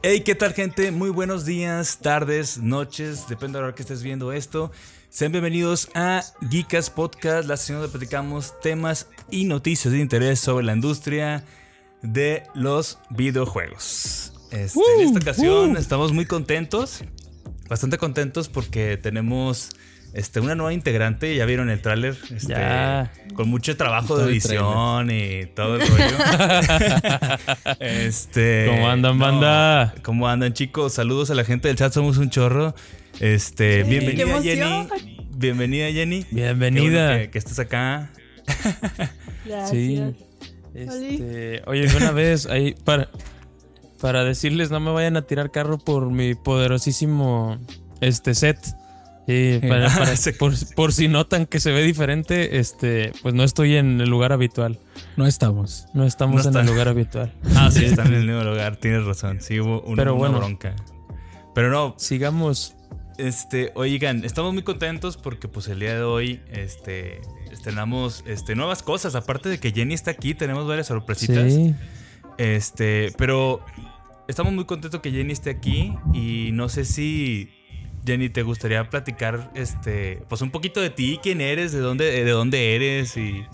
Hey, ¿qué tal gente? Muy buenos días, tardes, noches, depende de la hora que estés viendo esto. Sean bienvenidos a Geekas Podcast, la sesión donde platicamos temas y noticias de interés sobre la industria de los videojuegos. Este, en esta ocasión estamos muy contentos, bastante contentos porque tenemos este, una nueva integrante, ya vieron el tráiler, este, con mucho trabajo Todo de edición y todo el rollo. este, ¿Cómo andan, banda? ¿Cómo andan, chicos? Saludos a la gente del chat, somos un chorro. Este, Sí, bienvenida Jenny. Bienvenida Jenny. Qué Bienvenida. bueno que, que estés acá. Gracias. Sí. Este, oye, una vez ahí para para decirles no me vayan a tirar carro por mi poderosísimo este set. Sí, para- por, por si notan que se ve diferente, este, pues no estoy en el lugar habitual. No estamos. No estamos No en están. el lugar habitual. Ah, sí, están en el mismo lugar, tienes razón. Sí, hubo una, Pero una bueno. bronca. Pero no, Sigamos. este, oigan, estamos muy contentos porque pues el día de hoy, este, estrenamos este, nuevas cosas. Aparte de que Jenny está aquí, tenemos varias sorpresitas. Sí. Este, pero estamos muy contentos que Jenny esté aquí y no sé si Jenny te gustaría platicar este, pues un poquito de ti, quién eres, de dónde de dónde eres y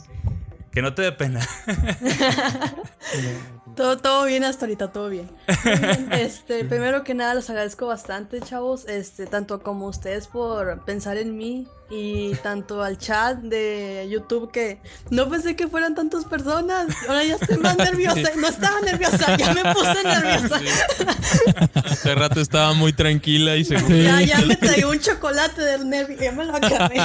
que no te dé pena. Todo, todo bien hasta ahorita, todo bien. Este, primero que nada, les agradezco bastante, chavos. Este, tanto como ustedes por pensar en mí y tanto al chat de YouTube que no pensé que fueran tantas personas. Ahora ya estoy más nerviosa. No estaba nerviosa, ya me puse nerviosa. Hace rato estaba muy tranquila y segura. Ya, ya me traigo un chocolate del nervio, ya me lo acabé.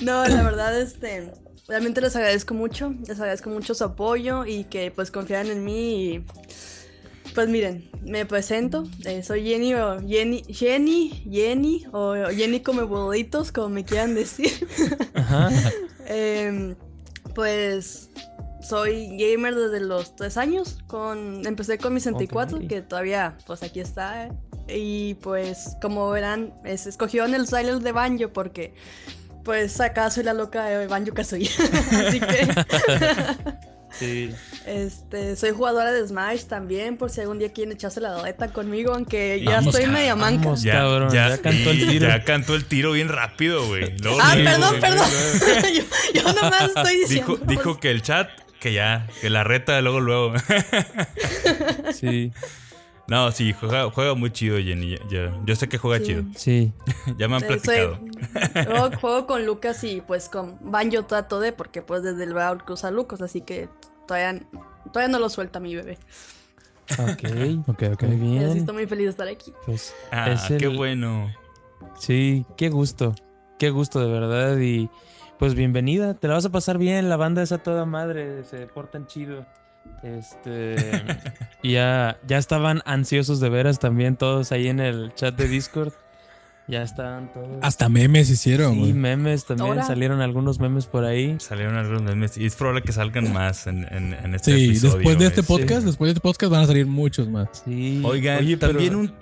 No, la verdad, este, realmente les agradezco mucho, les agradezco mucho su apoyo y que pues confían en mí y pues miren, me presento, eh, soy Jenny o Jenny, Jenny, Jenny o Jenny come bolitos, como me quieran decir. Ajá. Em, pues soy gamer desde los 3 años. Con, empecé con mi 64, Ok. que todavía pues aquí está. eh. Y pues como verán, es, escogieron el Silent de Banjo porque pues acá soy la loca de Banjo Kazooie. Así que Sí. este, soy jugadora de Smash también, por si algún día quieren echarse la doleta conmigo, aunque ya Vamos, estoy media manca. vamos. Cabrón, ya cantó el tiro. Ya cantó el tiro bien rápido, güey. Ah, perdón, perdón. yo, yo nomás estoy diciendo. Dijo, dijo que el chat, que ya, que la reta luego, luego. Sí. No, sí, juega, juega muy chido, Jenny. ya- ya- yo sé que juega Sí. chido. Sí. Ya me han platicado. soy- juego, juego con Lucas y pues con Banjo trato de, porque pues desde el baúl que usa Lucas, así que todavía, todavía no lo suelta mi bebé. Ok. Ok, ok. Muy Así bien. estoy muy feliz de estar aquí. Pues Ah, es qué bueno. Sí, qué gusto. Qué gusto de verdad. Y pues bienvenida. Te la vas a pasar bien. La banda es a toda madre. Se portan chido. Este. ya, ya estaban ansiosos de veras también todos ahí en el chat de Discord. Ya estaban todos. Hasta memes hicieron, Sí, güey. memes también. Ahora. Salieron algunos memes por ahí. Salieron algunos memes y es probable que salgan más en, en, en este Sí, episodio. después de este podcast, después de este podcast van a salir muchos más. Sí. Oigan, Oye, pero- también un...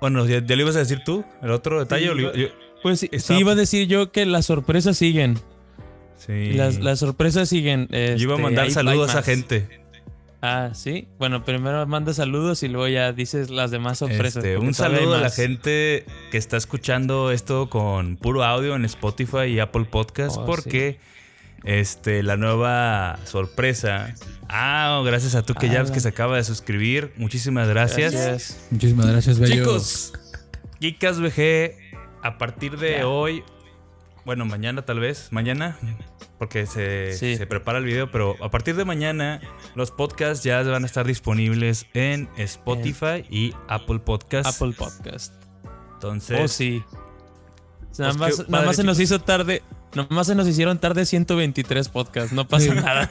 Bueno, ¿ya, ya le ibas a decir tú? ¿El otro detalle? Sí, o le iba- yo- yo- Pues sí, estaba- sí, iba a decir yo que las sorpresas siguen. sí. Las, las sorpresas siguen. Yo iba a este, mandar saludos a más. gente. Ah, sí. Bueno, primero manda saludos y luego ya dices las demás sorpresas. Este, un saludo a la gente que está escuchando esto con puro audio en Spotify y Apple Podcast Oh, porque este, la nueva sorpresa... Ah, gracias a tú que Ah, ya que se acaba de suscribir. Muchísimas gracias. Gracias. Muchísimas gracias, bello. Chicos, Geekas VG, a partir de hoy, bueno, mañana tal vez, mañana, porque se, Sí. se prepara el video, pero a partir de mañana los podcasts ya van a estar disponibles en Spotify y Apple Podcasts. Apple Podcast. Entonces, Oh, sí. Nada Pues más, nada más se padre, nos hizo tarde. Nada más se nos hicieron tarde 123 podcasts. No pasa Sí. nada.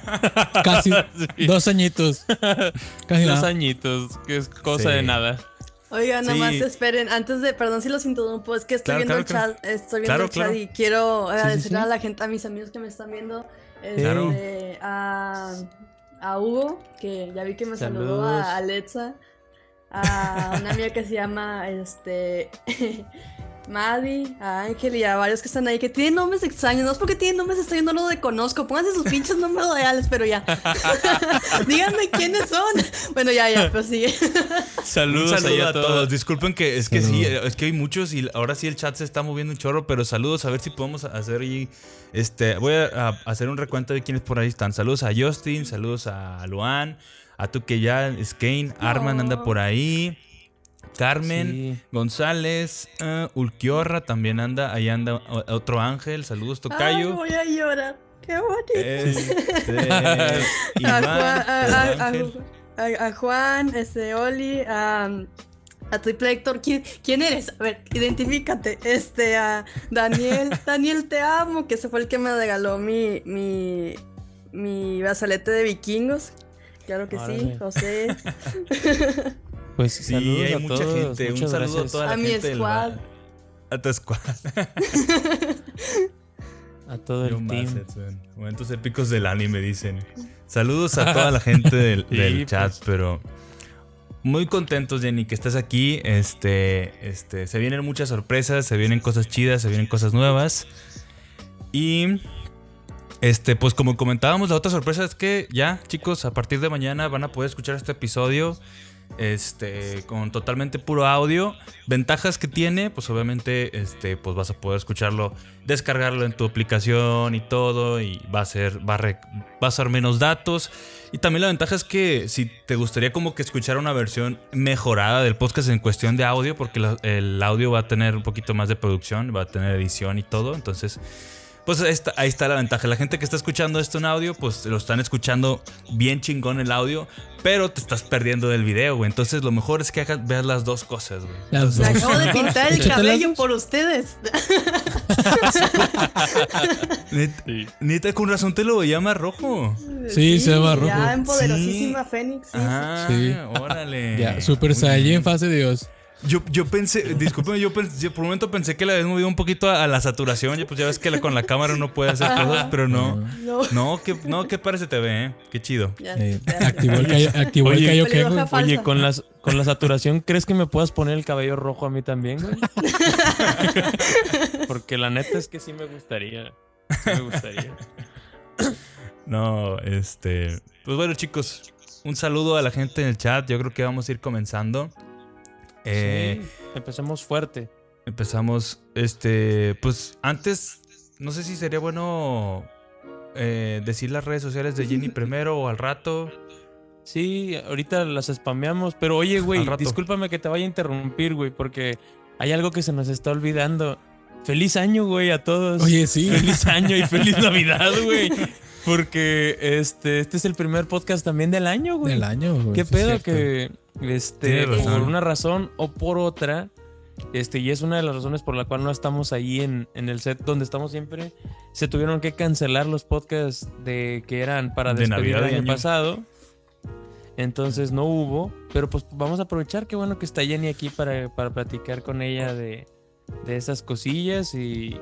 Casi Sí. dos añitos. Casi Dos nada. añitos. Que es cosa Sí. de nada. Oigan, Sí. nomás esperen, antes de, perdón si los interrumpo, es que estoy Claro, viendo claro, el chat, estoy viendo Claro, el chat y quiero agradecer sí. a la gente, a mis amigos que me están viendo, este, Claro. a, a Hugo, que ya vi que me saludó, a Alexa, a una amiga que se llama, este, Maddie, a Ángel y a varios que están ahí que tienen nombres extraños. No es porque tienen nombres extraños, no los conozco. Pónganse sus pinches nombres reales, pero ya. Díganme quiénes son. Bueno, ya, ya, pero sigue. Saludos saludo ahí a a todos. todos. Disculpen que es que sí, es que hay muchos y ahora sí el chat se está moviendo un chorro, pero saludos a ver si podemos hacer ahí. Este, voy a, a hacer un recuento de quiénes por ahí están. Saludos a Justin, saludos a Luan, a tú que ya, Skane, Arman anda por ahí. Carmen, Sí. González, eh, Ulquiorra también anda, ahí anda otro ángel, saludos Ay, Tocayo. voy a llorar. Qué bonito. Este, a, Iván, Juan, a- a- a- Ángel. a- a Juan, este, Oli, a, a Triple Héctor. ¿Quién, quién eres? A ver, identifícate. Este, a Daniel. Daniel, te amo, que ese fue el que me regaló mi, mi, mi brazalete de vikingos. Claro que sí. José. Pues Sí, saludos hay a mucha todos. gente. Un saludo gracias. a toda la A mi gente squad. A tu squad. A todo el team. Momentos épicos del anime, dicen. Saludos a toda la gente del, Sí, del pues. chat, pero muy contentos, Jenny, que estás aquí. Este, este, se vienen muchas sorpresas, se vienen cosas chidas, se vienen cosas nuevas. Y este, pues como comentábamos, la otra sorpresa es que ya, chicos, a partir de mañana van a poder escuchar este episodio. Este, con totalmente puro audio. Ventajas que tiene, pues obviamente, este, pues vas a poder escucharlo, descargarlo en tu aplicación y todo. Y va a ser, va a, re- menos datos. Y también la ventaja es que si te gustaría como que escuchar una versión mejorada del podcast en cuestión de audio, porque el audio va a tener un poquito más de producción, va a tener edición y todo. Entonces, pues ahí está, ahí está la ventaja. La gente que está escuchando esto en audio, pues lo están escuchando bien chingón el audio, pero te estás perdiendo del video, güey. Entonces lo mejor es que hagas, veas las dos cosas, güey. Las dos. acabo de pintar el cabello por ustedes. Neta, neta, con razón te lo veía más rojo. Sí, se va rojo. Ya en poderosísima Fénix. sí, sí. Ah, Sí. órale. Ya, Super Saiyan fase Dios. Yo, yo pensé, discúlpeme, yo, por un momento pensé que le habías movido un poquito a, a la saturación. Ya, pues ya ves que la- con la cámara uno puede hacer cosas, pero no. No. No, que, no, que parece te ve, ¿eh? Qué chido. Ya, Eh, ya, activó el. Kaio- activó el Oye, falsa. Oye, con las con la saturación, ¿crees que me puedas poner el cabello rojo a mí también, güey? Porque la neta es que sí me gustaría. Sí me gustaría. No, este. Pues bueno, chicos, un saludo a la gente en el chat. Yo creo que vamos a ir comenzando. Eh, Sí, empecemos fuerte. Empezamos, este. Pues antes, no sé si sería bueno eh, decir las redes sociales de Jenny primero o al rato. Sí, ahorita las spameamos, pero oye, güey, discúlpame que te vaya a interrumpir, güey, porque hay algo que se nos está olvidando. Feliz año, güey, a todos. Oye, sí. Feliz año y feliz Navidad, güey. Porque este, este es el primer podcast también del año, güey. Del año, güey. ¿Qué es pedo que este por una razón o por otra este y es una de las razones por la cual no estamos ahí en, en el set donde estamos siempre se tuvieron que cancelar los podcasts de que eran para De despedir Navidad el año. pasado entonces no hubo pero pues vamos a aprovechar qué bueno que está Jenny aquí para, para platicar con ella de, de esas cosillas y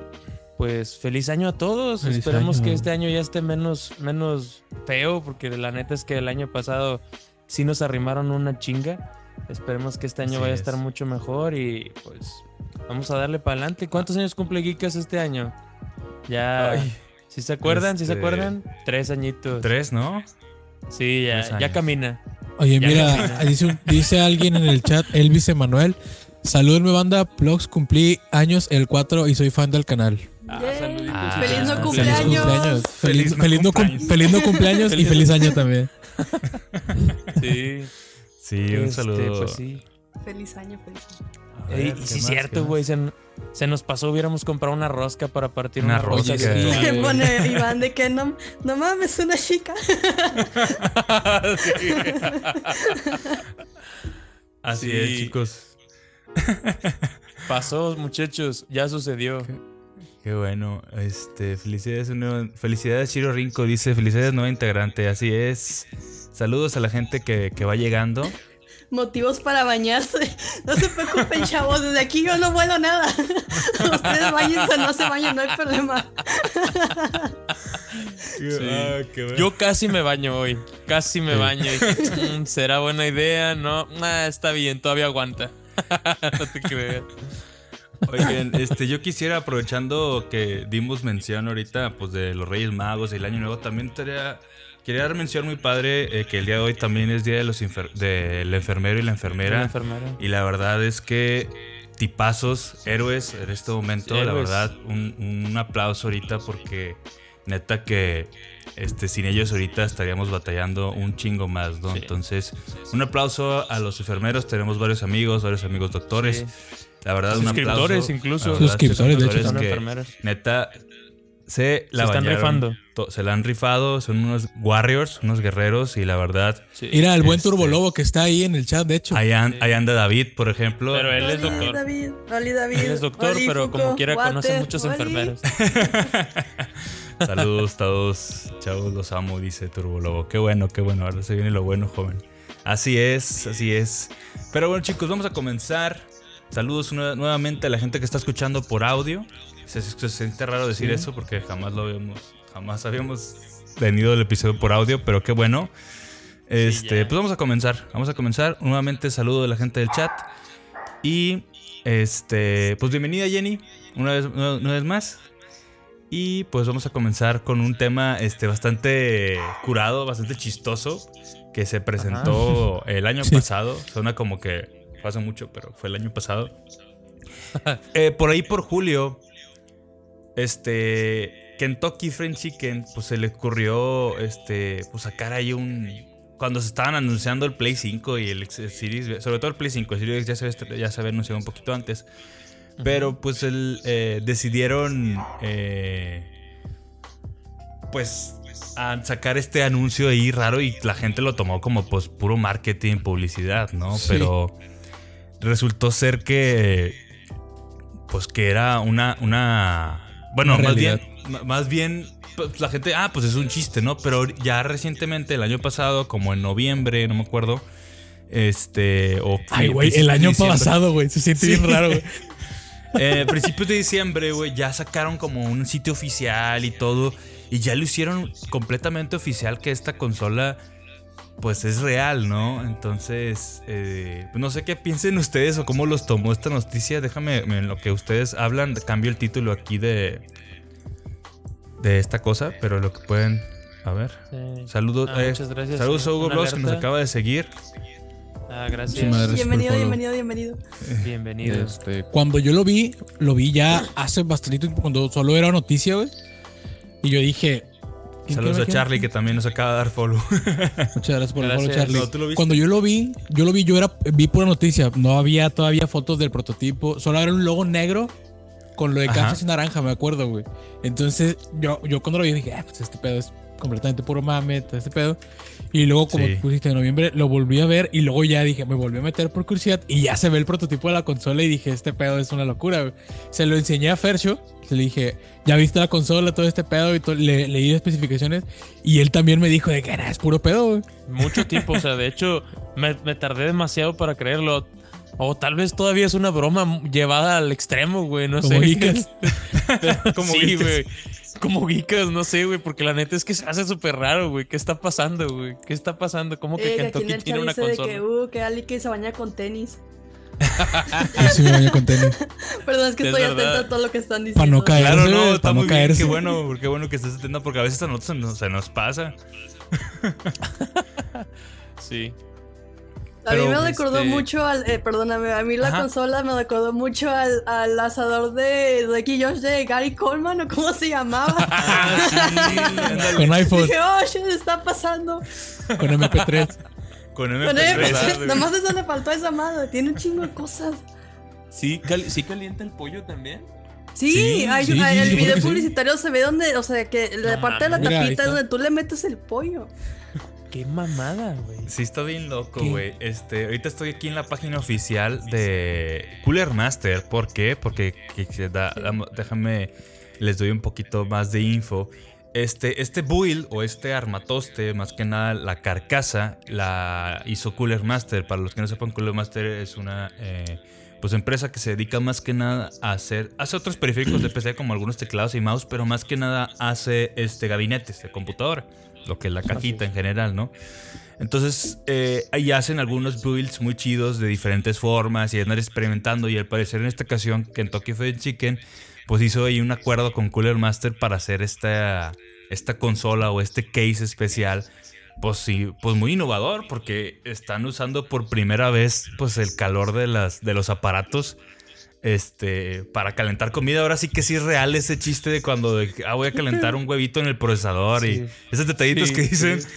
pues feliz año a todos Feliz esperemos año. que este año ya esté menos menos feo porque la neta es que el año pasado sí nos arrimaron una chinga. Esperemos que este año Así vaya es. a estar mucho mejor y pues vamos a darle para adelante. ¿Cuántos años cumple Geekas este año? Ya. Ay, si se acuerdan? si se este, acuerdan? Tres añitos. tres, ¿no? Sí, ya, ya camina. Oye, Ya mira, camina. dice, un- dice alguien en el chat, Elvis Emanuel. Saludme banda, Plugs, cumplí años el 4 y soy fan del canal. Ah, saluditos. Ah, Feliz no feliz cumpleaños. Feliz, Feliz no cumpleaños. feliz no cumpleaños y Feliz- año también. Sí. Sí, un Este, saludo. pues sí. Feliz año, feliz año. A Ey, ver, y ¿qué sí, más? cierto, ¿Qué güey. Se, se nos pasó, hubiéramos comprado una rosca para partir Una una, rosca. rosca. sí, pone Iván de que no, no mames, una chica. Sí. Así Sí. es, chicos. Pasó, muchachos, ya sucedió. Qué bueno. Este, felicidades, un nuevo- felicidades, Chiro Rinco. Dice, felicidades, nueva integrante. Así es. Saludos a la gente que, que va llegando. Motivos para bañarse. No se preocupen, chavos. Desde aquí yo no vuelo nada. Ustedes bañense, no se bañen, no hay problema. Ah, qué bueno. Yo casi me baño hoy. Casi me Sí. baño. Dije, "Mm, ¿Será buena idea? No, Ah, está bien, todavía aguanta. no te creas. Oigan, este, yo quisiera, aprovechando que dimos mención ahorita, pues de los Reyes Magos y el Año Nuevo, también quería, quería dar mención muy padre eh, que el día de hoy también es Día de los del enfermero y la enfermera. La enfermera. Y la verdad es que tipazos, héroes en este momento, Sí, la verdad, un, un aplauso ahorita porque neta que este, sin ellos ahorita estaríamos batallando un chingo más, ¿no? Sí. Entonces, un aplauso a los enfermeros, tenemos varios amigos, varios amigos doctores. Sí. La verdad, un Suscriptores aplauso. incluso. La verdad, Suscriptores, de hecho, suscriptores Son que, enfermeros. Neta, se la están bañaron. rifando. To- Se la han rifado, son unos warriors, unos guerreros y la verdad, Sí. Mira, el buen Este- Turbo Lobo que está ahí en el chat, de hecho. ahí, an- ahí anda David, por ejemplo. Pero él es doctor. David, Oli, David. Él es doctor, Oli, pero como quiera conoce muchos Oli. enfermeros. Saludos todos, chavos, los amo, dice Turbo Lobo. Qué bueno, qué bueno, ahora se viene lo bueno, joven. Así es, así es. Pero bueno, chicos, vamos a comenzar. Saludos nue- nuevamente a la gente que está escuchando por audio. Se, se siente raro decir eso porque jamás lo habíamos, jamás habíamos tenido el episodio por audio, pero qué bueno. Este, pues vamos a comenzar. Vamos a comenzar. Nuevamente saludo a la gente del chat. Y este, pues bienvenida Jenny, una vez, una, una vez más. Y pues vamos a comenzar con un tema este, bastante curado, bastante chistoso, que se presentó el año Sí. pasado. Suena como que fue hace mucho, pero fue el año pasado. Eh, por ahí por julio, este Kentucky Fried Chicken, pues se le ocurrió este, pues sacar ahí un... Cuando se estaban anunciando el Play 5 y el Series, sobre todo el Play 5, el Series ya se, había- ya se había anunciado un poquito antes. Pero pues el, eh, decidieron eh, pues a sacar este anuncio ahí raro y la gente lo tomó como pues puro marketing, publicidad, ¿no? Sí. Pero resultó ser que pues que era una una bueno, Una más bien más bien pues, la gente ah, pues es un chiste, ¿no? Pero ya recientemente el año pasado, como en noviembre, no me acuerdo, este o Ay, güey, el año pasado, güey. Se siente Sí. bien raro, güey. Eh, principios de diciembre, güey, ya sacaron como un sitio oficial y todo. Y ya lo hicieron completamente oficial que esta consola, pues es real, ¿no? Entonces, eh, no sé qué piensen ustedes o cómo los tomó esta noticia. Déjame, en lo que ustedes hablan, cambio el título aquí de, de esta cosa, pero lo que pueden... A ver. Sí. Saludos, Ah, eh, muchas gracias. saludos a Hugo Una Blogs que nos acaba de seguir. Ah, Sí, gracias. madre. Bienvenido, bienvenido, bienvenido. Bienvenido. Este, cuando yo lo vi, lo vi ya hace bastante tiempo, cuando solo era noticia, güey. Y yo dije. ¿Quién- Saludos a? Charlie que también nos acaba de dar follow. Muchas gracias por el follow. Charlie. No, ¿tú lo viste? Cuando yo lo vi, yo lo vi, yo era, vi pura noticia. No había todavía fotos del prototipo. Solo era un logo negro con lo de Ajá. Y naranja, me acuerdo, güey. Entonces, yo, yo cuando lo vi dije, ah, pues este pedo es completamente puro mame, todo este pedo. Y luego, como Sí. pusiste en noviembre, lo volví a ver y luego ya dije, me volví a meter por curiosidad y ya se ve el prototipo de la consola y dije, este pedo es una locura, güey. Se lo enseñé a Fercho, se le dije, ya viste la consola, todo este pedo y le, leí especificaciones y él también me dijo de que era, es puro pedo, güey. Mucho tiempo, o sea, de hecho, me, me tardé demasiado para creerlo. O tal vez todavía es una broma llevada al extremo, güey, no Como sé. geekas. Como sí, güey. Como geekas, no sé, güey, porque la neta es que se hace súper raro, güey. ¿Qué está pasando, güey? ¿Qué está pasando? ¿Cómo que Eh, Kentucky tiene una dice de consola? que, uh, que Ali que se baña con tenis. Yo sí me baño con tenis. Perdón, es que Es estoy verdad. atenta a todo lo que están diciendo. Para no caer. Claro, Caerse, no, no muy bien. caerse. Qué bueno, qué bueno que estés atento porque a veces a nosotros se nos, se nos pasa. Sí. A mí me recordó este- mucho al. Eh, perdóname, a mí la Ajá. consola me recordó mucho al, al asador de Ricky Josh de Gary Coleman o cómo se llamaba. Con iPhone, Dije, oh, shit, está pasando. con MP3. Con Con MP3. él, ¿verdad? nomás eso le faltó a esa madre. Tiene un chingo de cosas. ¿Sí, cal- ¿Sí calienta el pollo también? Sí, Sí, hay, sí, hay- sí, el video publicitario se ve donde, o sea, que la No parte de la. Mira, tapita es donde tú le metes el pollo. Qué mamada, güey. Sí, está bien loco, güey. Este, ahorita estoy aquí en la página oficial de Cooler Master. ¿Por qué? Porque que da- déjame, les doy un poquito más de info. Este, este build o este armatoste, más que nada la carcasa, la hizo Cooler Master. Para los que no sepan, Cooler Master es una, eh, pues empresa que se dedica más que nada a hacer, hace otros periféricos de PC como algunos teclados y mouse, pero más que nada hace este gabinetes de computadora, lo que es la cajita en general, ¿no? Entonces eh, ahí hacen algunos builds muy chidos de diferentes formas y andan experimentando y al parecer en esta ocasión Kentucky Fried Chicken pues hizo ahí un acuerdo con Cooler Master para hacer esta, esta consola o este case especial pues sí, pues muy innovador porque están usando por primera vez pues el calor de las de los aparatos este para calentar comida. Ahora sí que sí es real ese chiste de cuando de, ah, voy a calentar un huevito en el procesador y esos detallitos Sí, que dicen. sí.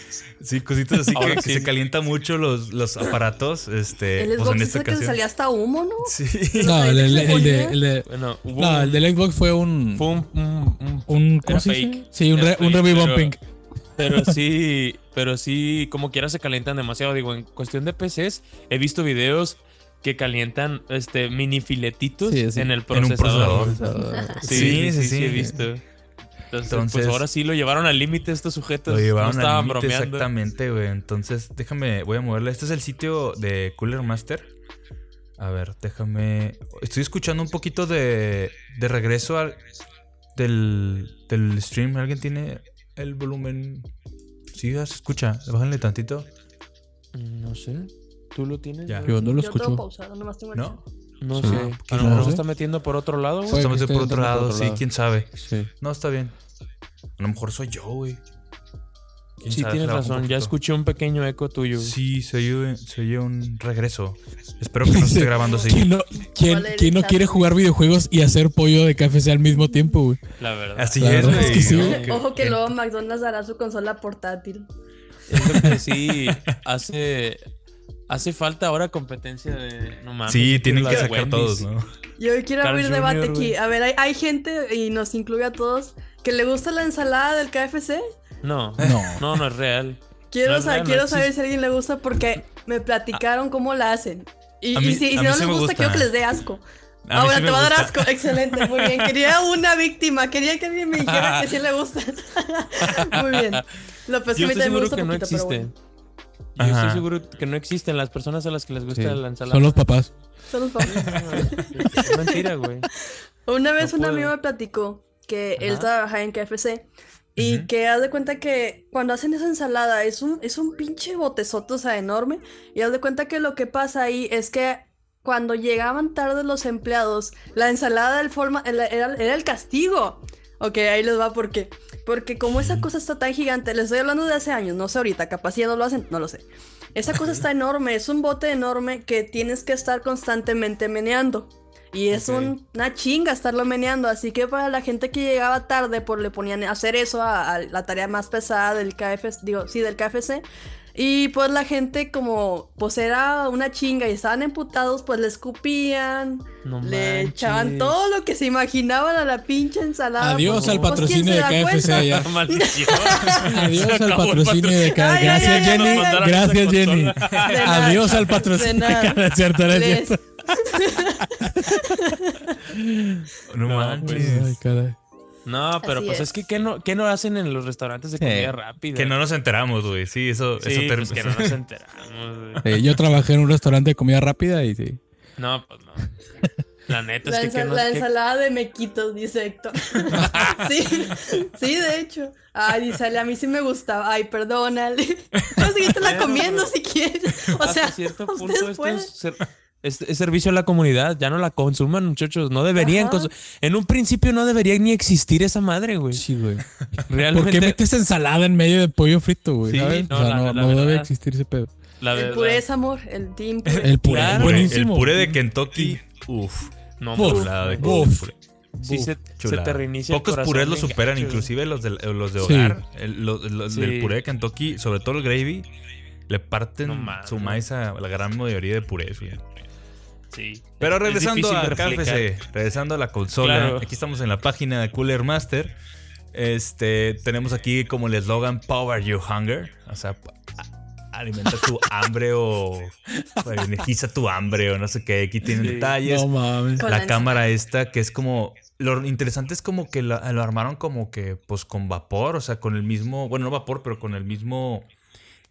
Sí, cositas así que, se calienta mucho los, los aparatos. Este, El pues Xbox en hizo esta que salía hasta humo, ¿no? Sí. No, el, el- el de, el de- Bueno, hubo no, un- el del Xbox fue un. fue un, un- un-. Sí, un, re, un review bumping. Pero sí, pero sí, como quiera se calientan demasiado. Digo, en cuestión de PCs, he visto videos que calientan este mini filetitos Sí, sí. en el En un procesador. procesador. Sí, Sí, sí, sí, sí, sí. he visto. Entonces, Entonces- pues ahora sí lo llevaron al límite estos sujetos. Lo llevaron no estaban al límite bromeando. exactamente, güey. Entonces, déjame, voy a moverle. Este es el sitio de Cooler Master. A ver, déjame. Estoy escuchando un poquito de, de regreso al, del, del stream. ¿Alguien tiene el volumen? Sí, ya se escucha. Bájale tantito. No sé. ¿Tú lo tienes? Ya. Yo no lo Yo tengo escucho. pausado, nomás tengo el ¿No? No Sí. sé. ¿Qué A lo mejor se está metiendo por otro lado, güey. Que de esté por otro lado, sí, quién sabe. Sí. No, está bien. A lo mejor soy yo, güey. ¿Quién Sí, sabe? tienes Se razón. Ya escuché un pequeño eco tuyo. güey. Sí, se oye, se oye un regreso. Espero que no se esté grabando así. ¿Quién no, quién, no quiere jugar videojuegos y hacer pollo de KFC al mismo tiempo, güey? La verdad. Así La es, verdad es. Ojo que luego McDonald's dará su consola portátil. Es lo que sí hace. Hace falta ahora competencia de. No mames. Sí, tienen que sacar Wendy's. todos, ¿no? Yo quiero Carl abrir Jr., debate aquí. A ver, hay, hay gente, y nos incluye a todos, que le gusta la ensalada del KFC. No, No. no, no es real. Quiero, No es no saber existe. si a alguien le gusta porque me platicaron cómo la hacen. Y, A mí- y si, y no sí les gusta, gusta. quiero que les dé asco. A Ahora sí te va a dar asco. Excelente, muy bien. Quería una víctima. Quería que alguien me dijera que sí le gusta. muy bien. Lo pues Yo a mí también me gusta que no poquito, pero existe. bueno. Yo Ajá. estoy seguro que no existen las personas a las que les gusta Sí. la ensalada. Son los papás. Son los favoritos. Es mentira, güey. Una vez No un puedo. amigo me platicó que él Ajá. trabajaba en KFC y que haz de cuenta que cuando hacen esa ensalada es un, es un pinche botezoto, o sea, enorme. Y haz de cuenta que lo que pasa ahí es que cuando llegaban tarde los empleados, la ensalada del forma, era, era- el castigo. Ok, ahí les va por qué. Porque como esa cosa está tan gigante, les estoy hablando de hace años, no sé ahorita, capaz ya no lo hacen, no lo sé. Esa cosa está enorme, es un bote enorme que tienes que estar constantemente meneando. Y es un- una chinga estarlo meneando, así que para la gente que llegaba tarde, pues le ponían a hacer eso a, a la tarea más pesada del KFC, digo, sí, del KFC. Y pues la gente como, pues era una chinga y estaban emputados, pues le escupían, No le echaban todo lo que se imaginaban a la pinche ensalada. Adiós pues, al pues, patrocinio ¿quién de KFC allá. Adiós al patrocinio de KFC. Gracias, Jenny. Gracias, Jenny. De nada, Adiós al de patrocinio. cierto. No, No, manches. Ay, caray. No, pero Así pues es, es. que ¿qué no, qué no hacen en los restaurantes de Sí. comida rápida? Que no nos enteramos, güey. Sí, eso, Sí, eso pues que no nos enteramos, güey. Yo trabajé en un restaurante de comida rápida y sí. No, pues no. La neta La, es que, ¿qué ensa- no- la qué- ensalada de mequitos, dice Héctor. sí, sí, de hecho. Ay, dice, a mí sí me gustaba. Ay, perdónale. Puedes seguírtela Bueno, comiendo si quieres. O hasta sea, cierto ustedes punto esto pueden. es, ser- es- es servicio a la comunidad. Ya no la consuman, muchachos. No deberían. En un principio no debería ni existir esa madre, güey. Sí, güey. ¿Por Realmente. qué metes ensalada en medio de pollo frito, güey? Sí, ¿sabes? no, o sea, la- no, la no debe existir ese pedo. la El puré es amor, el team puré. El puré Claro. es El buenísimo. puré de Kentucky, uff. No, Uf, de uf. puré. sí se, se te reinicia el Pocos corazón purés lo superan, inclusive los de, los de Sí. hogar. El, Sí. Del puré de Kentucky, sobre todo el gravy, le parten No su maíz a la gran mayoría de purés, güey. Sí. Pero Es- es regresando a. KFC, regresando a la consola, Claro. aquí estamos en la página de Cooler Master. Este, tenemos aquí como el eslogan Power Your Hunger, o sea, alimenta tu hambre o, o energiza tu hambre o no sé qué. Aquí tienen Sí. detalles. No mames. La cámara esta que es como lo interesante es como que la- lo armaron como que pues con vapor, o sea, con el mismo, bueno, no vapor, pero con el mismo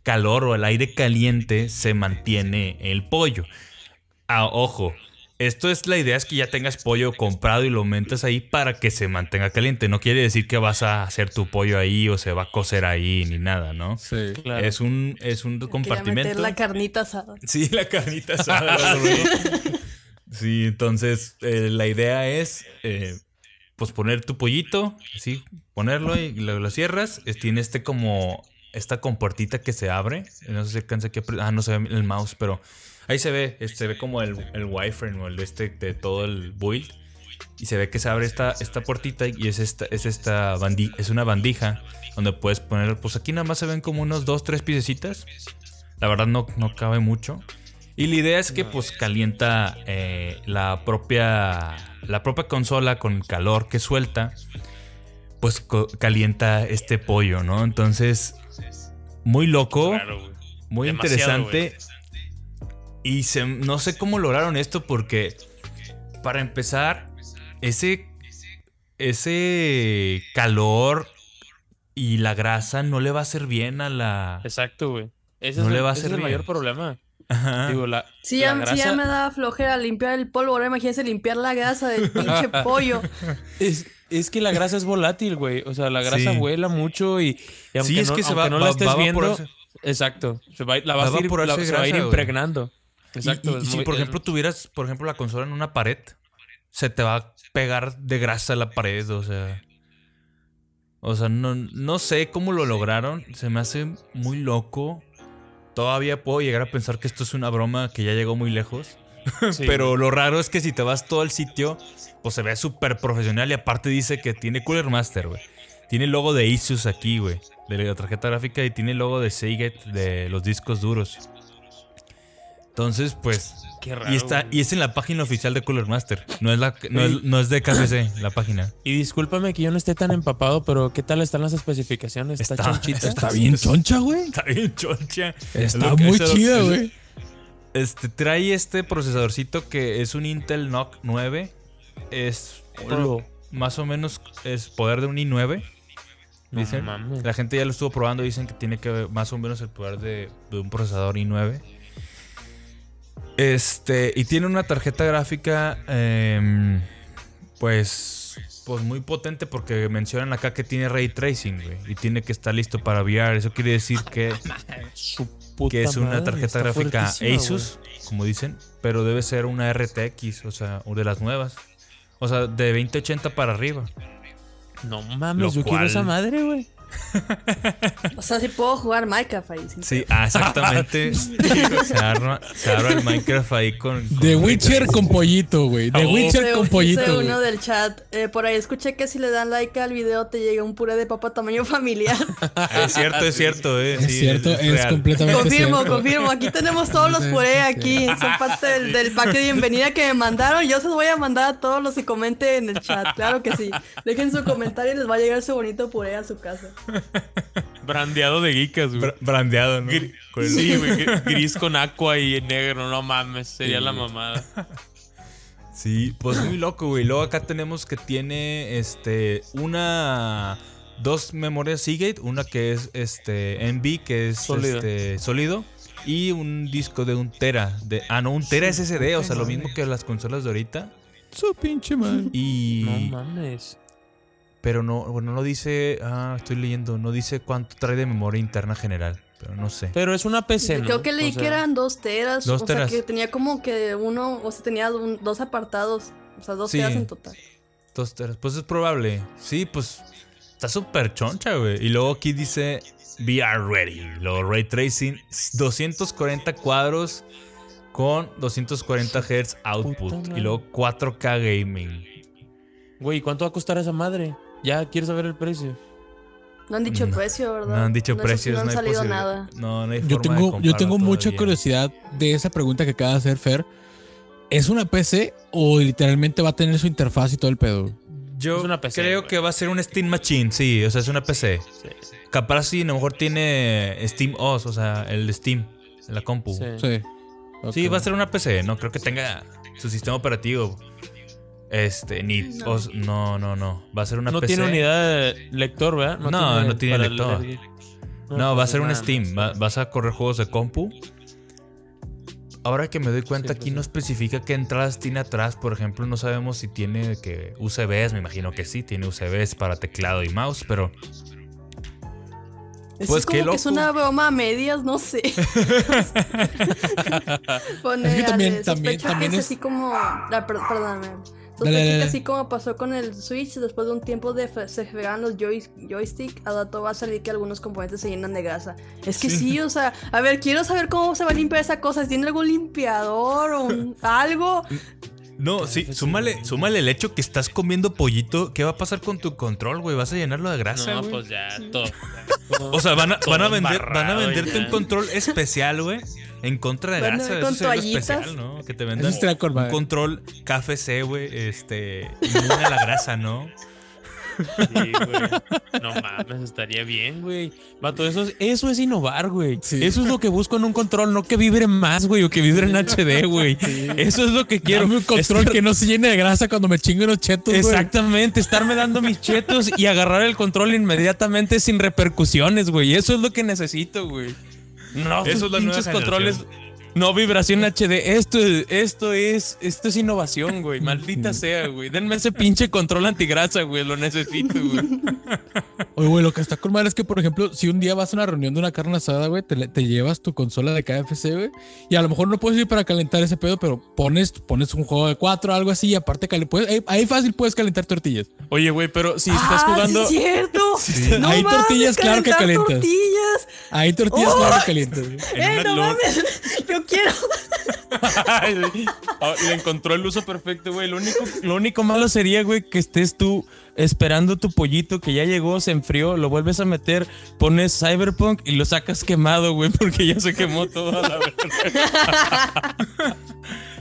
calor o el aire caliente se mantiene el pollo. Ah, ojo, esto es la idea es que ya tengas pollo comprado y lo metes ahí para que se mantenga caliente. No quiere decir que vas a hacer tu pollo ahí o se va a cocer ahí ni nada, ¿no? Sí. Claro. Es un, es un compartimento. meter la carnita asada. Sí, la carnita asada. sí, entonces eh, la idea es eh, pues poner tu pollito, así, ponerlo y lo, lo cierras. Tiene este como esta compuertita que se abre. No sé si alcanza aquí. Ah, no se ve el mouse, pero ahí se ve. es- Se ve como el, el wireframe o el de este de todo el build. Y se ve que se abre esta, esta puertita y es esta, es esta bandi- es una bandija donde puedes poner, pues aquí nada más se ven como unos dos, tres piececitas. La verdad no, no cabe mucho. Y la idea es que pues calienta eh, la propia la propia consola con el calor que suelta, pues co- calienta este pollo, ¿no? Entonces, muy loco, muy interesante. Y se- no sé cómo lograron esto porque, para empezar, ese, ese calor y la grasa no le va a hacer bien a la... Exacto, güey. Ese No es, le el, va a ese es hacer el mayor problema. Ajá. Digo, la, Sí, la ya, sí, ya grasa me da flojera limpiar el polvo. Ahora imagínense limpiar la grasa del pinche pollo. es, es que la grasa es volátil, güey. O sea, la grasa Sí. vuela mucho y, y aunque Sí, es no, que se va- no va- la estés va viendo, exacto. Se va, la Va vas a a ir, la- se va a ir grasa, güey. Exacto. y, y si muy- por es- ejemplo tuvieras, por ejemplo, la consola en una pared, se te va a pegar de grasa la pared, o sea. O sea, no, no sé cómo lo lograron. Se me hace muy loco. Todavía puedo llegar a pensar que esto es una broma que ya llegó muy lejos. sí, Pero lo raro es que si te vas todo el sitio, pues se ve súper profesional y aparte dice que tiene Cooler Master, güey. Tiene el logo de Asus aquí, güey, de la tarjeta gráfica y tiene el logo de Seagate de los discos duros. Entonces, pues, Qué raro. y está güey. y es en la página oficial de Cooler Master, no es la no es, no es de KFC la página. Y discúlpame que yo no esté tan empapado, pero ¿qué tal están las especificaciones? Está, Está- chonchita. Está bien choncha, güey. Está bien choncha. Está muy chida, güey. Este trae este procesadorcito que es un Intel NOC 9. Es más o menos es poder de un i9. No Dicen. mames. La gente ya lo estuvo probando. Dicen que tiene que más o menos el poder de, de un procesador i9. Este, y tiene una tarjeta gráfica, em, pues, pues muy potente porque mencionan acá que tiene ray tracing, güey, y tiene que estar listo para VR. Eso quiere decir que, es una tarjeta gráfica Asus, como dicen, pero debe ser una RTX, o sea, de las nuevas. O sea, de 2080 para arriba. No mames, Lo yo quiero esa madre, güey. O sea, sí puedo jugar Minecraft ahí. Sí, ah, exactamente. se, arma, se arma el Minecraft ahí con. con The Witcher con pollito, güey. The Oh. Witcher Dice- con dice pollito, uno güey. del chat. eh, por ahí escuché que si le dan like al video te llega un puré de papa tamaño familiar. Es cierto, es cierto, eh. Es sí, cierto, es, completamente confirmo, cierto. confirmo. Aquí tenemos todos los puré aquí. Son parte del, del pack de bienvenida que me mandaron. Yo se los voy a mandar a todos los que comenten en el chat. Claro que sí. Dejen su comentario y les va a llegar su bonito puré a su casa. Brandeado de geekas, güey. Bra- brandeado, ¿no? Con el- Sí, güey, gri- gris con aqua y negro, no mames, sería la mamada. Sí, pues muy loco, güey. Luego acá tenemos que tiene este una dos memorias Seagate, una que es este NV que es Sólido. este sólido y un disco de un tera de ah no, un tera SSD, o sea, lo mismo que las consolas de ahorita Su pinche madre. y No mames. Pero no bueno, no dice, ah, estoy leyendo, no dice cuánto trae de memoria interna general, pero no sé. Pero es una PC, ¿no? Creo que leí O sea, que eran dos teras. Dos o teras. sea, que tenía como que uno, o sea, tenía un- dos apartados. O sea, dos Sí. teras en total. Dos teras. Pues es probable. Sí, pues está súper choncha, güey. Y luego aquí dice VR ready. Luego ray tracing, 240 cuadros con 240 Hz output. Y luego 4K gaming. Güey, ¿cuánto va a costar esa madre? Ya, quiero saber el precio. No han dicho No. precio, ¿verdad? No han dicho No, precios, No han salido nada. No, no hay Yo forma de tengo, yo tengo mucha todavía. curiosidad de esa pregunta que acaba de hacer Fer. ¿Es una PC o literalmente va a tener su interfaz y todo el pedo? Yo Es una PC, creo güey. que va a ser un Steam Machine, sí, o sea, es una PC. Sí. Capaz sí, a lo mejor tiene Steam OS, o sea, el Steam, la compu. Sí. Sí. Va a ser una PC, no creo que tenga su sistema operativo. Este, ni. No. os- No, no, no. Va a ser una No PC. tiene unidad de lector, ¿verdad? No, no tiene lector. leer- No, va a pues ser un Steam. va- vas a correr juegos de compu. ahora que me doy cuenta, Sí, aquí pues no especifica qué entradas tiene atrás. Por ejemplo, no sabemos si tiene que USBs. Me imagino que sí, tiene USBs para teclado y mouse, pero Pues es qué como que es una broma a medias, no sé. Pone, Es que también- también- sospecho también que es- es así como... ah, per- perdóname. Dale, dale. así como pasó con el Switch, después de un tiempo de se fregaban los joy- joystick, a dato va a salir que algunos componentes se llenan de grasa. Es que sí. o sea, a ver, quiero saber cómo se va a limpiar esa cosa. ¿Tiene algún limpiador o un- algo? No, sí, súmale, súmale el hecho que estás comiendo pollito. ¿Qué va a pasar con tu control, güey? ¿Vas a llenarlo de grasa, No, güey? pues ya, todo. O sea, van a, van a vender, van a venderte un control especial, güey. En contra de Van a grasa. ver Eso con toallitas. especial, ¿no? Que te vendan un control KFC, güey. Este. Inmune a la grasa, ¿no? Sí, güey. No mames, estaría bien, güey. Vato, eso es, eso es innovar, güey. Sí. Eso es lo que busco en un control, no que vibre más, güey, o que vibre en HD, güey. Eso es lo que quiero. Dame un control Estar- que no se llene de grasa cuando me chingo unos chetos, güey. Exactamente, estarme dando mis chetos y agarrar el control inmediatamente sin repercusiones, güey. Eso es lo que necesito, güey. No, Eso esos pinches controles. No vibración HD. Esto, esto es, esto es innovación, güey. Maldita sea, güey. Denme ese pinche control antigrasa, güey. Lo necesito, güey. Oye, güey, lo que está con madre es que, por ejemplo, si un día vas a una reunión de una carne asada, güey, te, le- te llevas tu consola de KFC, güey, y a lo mejor no puedes ir para calentar ese pedo, pero pones, pones un juego de cuatro, algo así, y aparte puedes- ahí, ahí fácil puedes calentar tortillas. Oye, güey, pero si estás ah, jugando. sí es cierto. No Hay mames, tortillas, claro que calentar calientas. tortillas. Ahí tortillas, ¡Oh! claro, que calientas. güey. Eh, no mames. Yo quiero. Le encontró el uso perfecto, güey. Lo único, lo único malo sería, güey, que estés tú esperando tu pollito que ya llegó, se enfrió, lo vuelves a meter, pones Cyberpunk y lo sacas quemado, güey, porque ya se quemó toda la verga.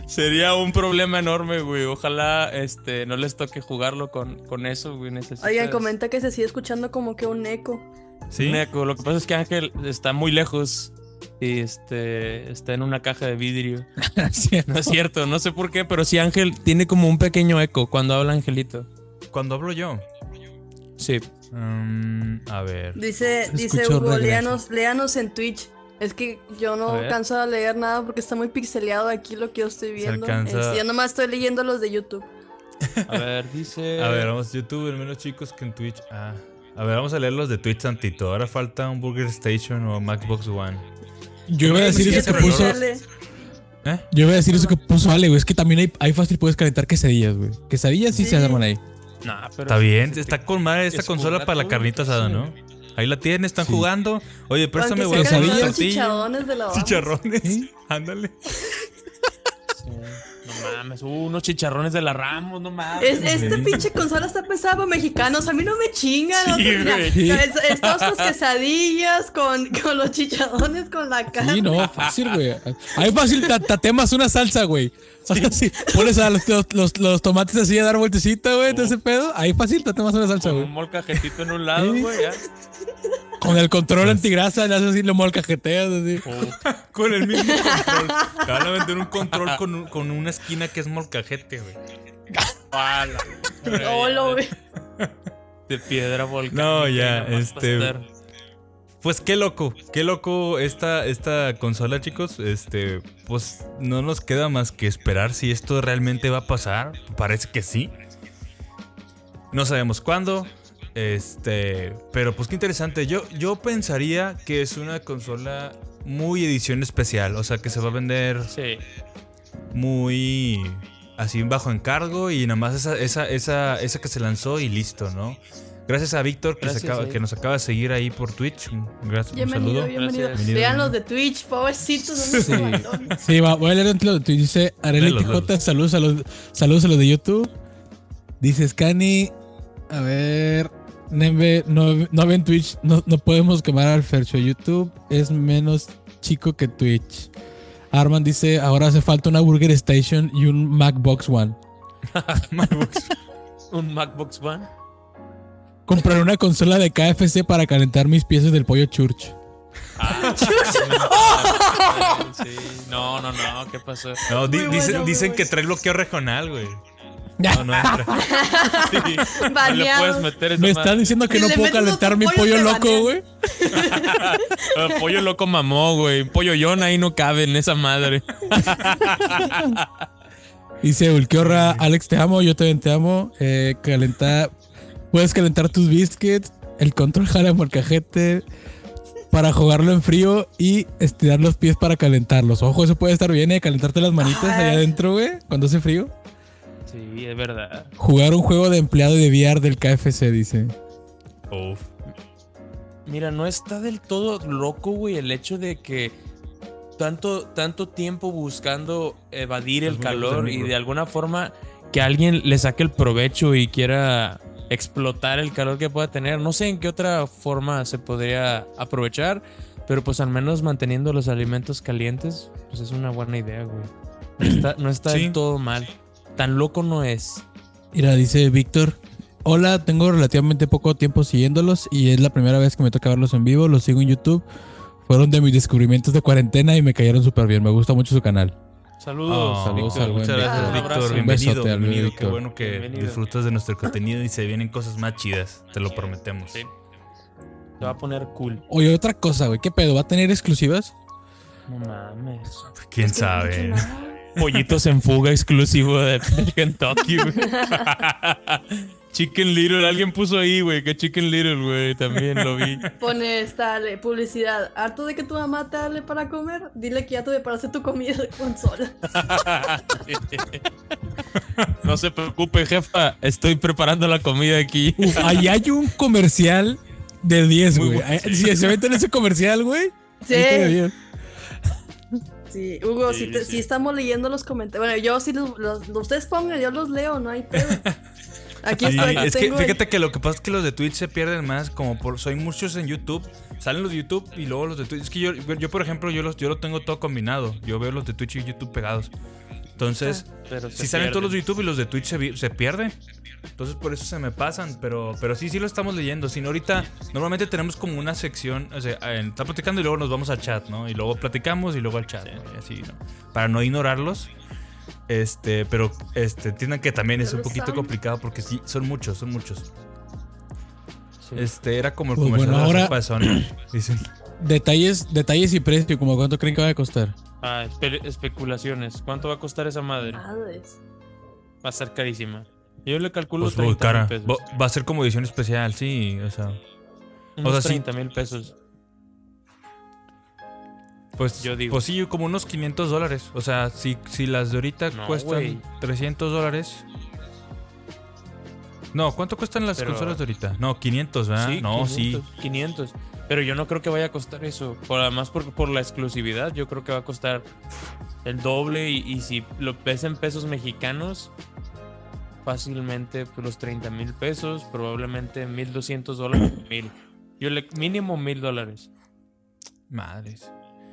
Sería un problema enorme, güey. Ojalá este, no les toque jugarlo con, con eso, güey. Necesitas Oigan, comenta que se sigue escuchando como que un eco. Sí. un eco. Lo que pasa es que Ángel está muy lejos y este, está en una caja de vidrio. No es cierto, no sé por qué, pero sí Ángel tiene como un pequeño eco cuando habla Angelito. Cuando hablo yo. Sí. Mm, a ver. Dice, dice Hugo, léanos, léanos en Twitch. Es que yo no alcanzo a leer nada porque está muy pixeleado aquí lo que yo estoy viendo. alcanza- Este, yo nomás estoy leyendo los de YouTube. A ver, dice. A ver, vamos, YouTube, el menos chicos que en Twitch. Ah. A ver, vamos a leer los de Twitch tantito. Ahora falta un Burger Station o Macbox One. Yo iba a decir eso que puso. ¿Eh? Yo iba a decir eso que puso Ale, güey. Es que también ahí, ahí fácil puedes calentar quesadillas, güey. Quesadillas sí, Sí. se arman ahí. Nah, pero Está bien, está con madre esta es consola para la carnita asada. ¿no? Ahí la tienen, están Sí. jugando. Oye, préstame, güey, chicharrones de la. Chicharrones. Ándale. No mames, uh, unos chicharrones de la Ramos, no mames. Es, esta pinche consola está pesada para mexicanos. A mí no me chingan. Sí, o sea, mira, güey. es- Estamos con quesadillas, con, con los chicharrones, con la carne. Sí, no, fácil, güey. Ahí fácil ta- tatemas una salsa, güey. O sea, pones a los, los, los- los tomates así a dar vueltecita, güey, todo ese pedo. Ahí fácil tatemas una salsa, güey. un molcajetito en un lado, Sí. güey. ya. Con el control antigrasa, le haces así, lo molcajeteas, así. Con el mismo control. Te van a vender un control con, un- con una esquina que es molcajete, güey. A la madre, Olo, güey. De piedra volcánica. No, ya, este-. Pues qué loco, qué loco esta, esta consola, chicos. Este, pues no nos queda más que esperar si esto realmente va a pasar. Parece que sí. No sabemos cuándo. Este, pero pues qué interesante. Yo, yo pensaría que es una consola muy edición especial. O sea, que se va a vender Sí. muy así bajo encargo y nada más esa, esa, esa, esa que se lanzó y listo, ¿no? Gracias a Víctor que, eh. que nos acaba de seguir ahí por Twitch. Gracias, un Bienvenido, saludo. bienvenido. Vean los de Twitch, pobrecitos. ¿dónde se Sí. Sí, va, voy a leer entre los Dice Arely TJ, saludos a los, saludos a los de YouTube. Dice Scani, a ver, Nembe, no, no ven Twitch, no, no podemos quemar al Fercho. YouTube es menos chico que Twitch. Arman dice, ahora hace falta una Burger Station y un Macbox One. Un MacBox One. Compraré una consola de KFC para calentar mis piezas del pollo church. Ah, sí. No, no, no. ¿Qué pasó? No, di- dicen, bueno, dicen que trae bloqueo regional, güey. No, no entra. Sí, no le puedes meter Me están diciendo que Si no puedo calentar mi pollo, loco, güey. Pollo loco mamó, güey. Pollo yon ahí no cabe en esa madre. Dice Ulquiorra, Alex, te amo, yo también te amo. Eh, calentar, puedes calentar tus biscuits, el control jala molcajete para jugarlo en frío y estirar los pies para calentarlos. Ojo, eso puede estar bien, eh, calentarte las manitas Ay. allá adentro, güey, cuando hace frío. Sí, es verdad. Jugar un juego de empleado de VR del KFC, dice. Uf. Mira, no está del todo loco, güey, el hecho de que tanto, tanto tiempo buscando evadir el calor y de alguna forma que alguien le saque el provecho y quiera explotar el calor que pueda tener. No sé en qué otra forma se podría aprovechar, pero pues al menos manteniendo los alimentos calientes, pues es una buena idea, güey. No está, no está Sí. del todo mal. Tan loco no es. Mira, dice Víctor. Hola, tengo relativamente poco tiempo siguiéndolos y es la primera vez que me toca verlos en vivo. Los sigo en YouTube. Fueron de mis descubrimientos de cuarentena y me cayeron súper bien. Me gusta mucho su canal. Saludos, Oh, saludos Víctor. al buen muchas Víctor. gracias, Un Víctor. Bienvenido, besote bienvenido. Víctor. Qué bueno que Bienvenido. disfrutas de nuestro contenido y se vienen cosas más chidas. Te lo prometemos. Sí. Te va a poner cool. Oye, otra cosa, güey. ¿Qué pedo? ¿Va a tener exclusivas? No mames. ¿Quién Es que no he sabe? Pollitos en fuga exclusivo de Kentucky, güey. Chicken Little, alguien puso ahí, güey, que Chicken Little, güey, también lo vi. Pone esta le- publicidad. Harto de que tu mamá te hable para comer. Dile que ya te preparaste tu comida de consola. No se preocupe, jefa, estoy preparando la comida aquí. Uf, ahí hay un comercial de 10, Muy güey. bueno, Si se meten en ese comercial, güey. Sí. Sí, Hugo, Sí, si, te- sí. si estamos leyendo los comentarios. Bueno, yo si los, los- ustedes pongan, yo los leo, no hay pedo. Aquí Sí, estoy. es que fíjate que lo que pasa es que los de Twitch se pierden más, como por soy muchos en YouTube, salen los de YouTube y luego los de Twitch. Es que yo, yo por ejemplo, yo los, yo lo tengo todo combinado. Yo veo los de Twitch y YouTube pegados. Entonces, Pero se si salen todos los de pierden. YouTube y los de Twitch se, se pierden. Entonces por eso se me pasan, pero, pero sí, sí lo estamos leyendo. Si no, ahorita normalmente tenemos como una sección, o sea, está platicando y luego nos vamos al chat, ¿no? Y luego platicamos y luego al chat, ¿no? Y así, ¿no? Para no ignorarlos. Este, pero este, entiendan que también es un poquito complicado porque sí, son muchos, son muchos. Sí. Este, era como el Pues comercial bueno, de la ahora- sopa de Sony. Dicen. Detalles, detalles y precio, como cuánto creen que va a costar. Ah, espe- especulaciones. ¿Cuánto va a costar esa madre? Madres. Va a ser carísima. Yo le calculo Pues 30 muy cara. mil pesos. Va, a ser como edición especial, sí, o sea. Unos sea, sí. 30 mil pesos. Pues, Yo digo. pues sí, como unos 500 dólares. O sea, si, si las de ahorita No, cuestan güey. 300 dólares. No, ¿cuánto cuestan las Pero- consolas de ahorita? No, 500, ¿verdad? Sí, no, 500, 500. Pero yo no creo que vaya a costar eso. Por, además, por, por la exclusividad, yo creo que va a costar el doble. Y, y si lo ves en pesos mexicanos, fácilmente pues, los 30 mil pesos, probablemente 1200 dólares. Mil. Yo le, mínimo mil dólares. sí. Madres.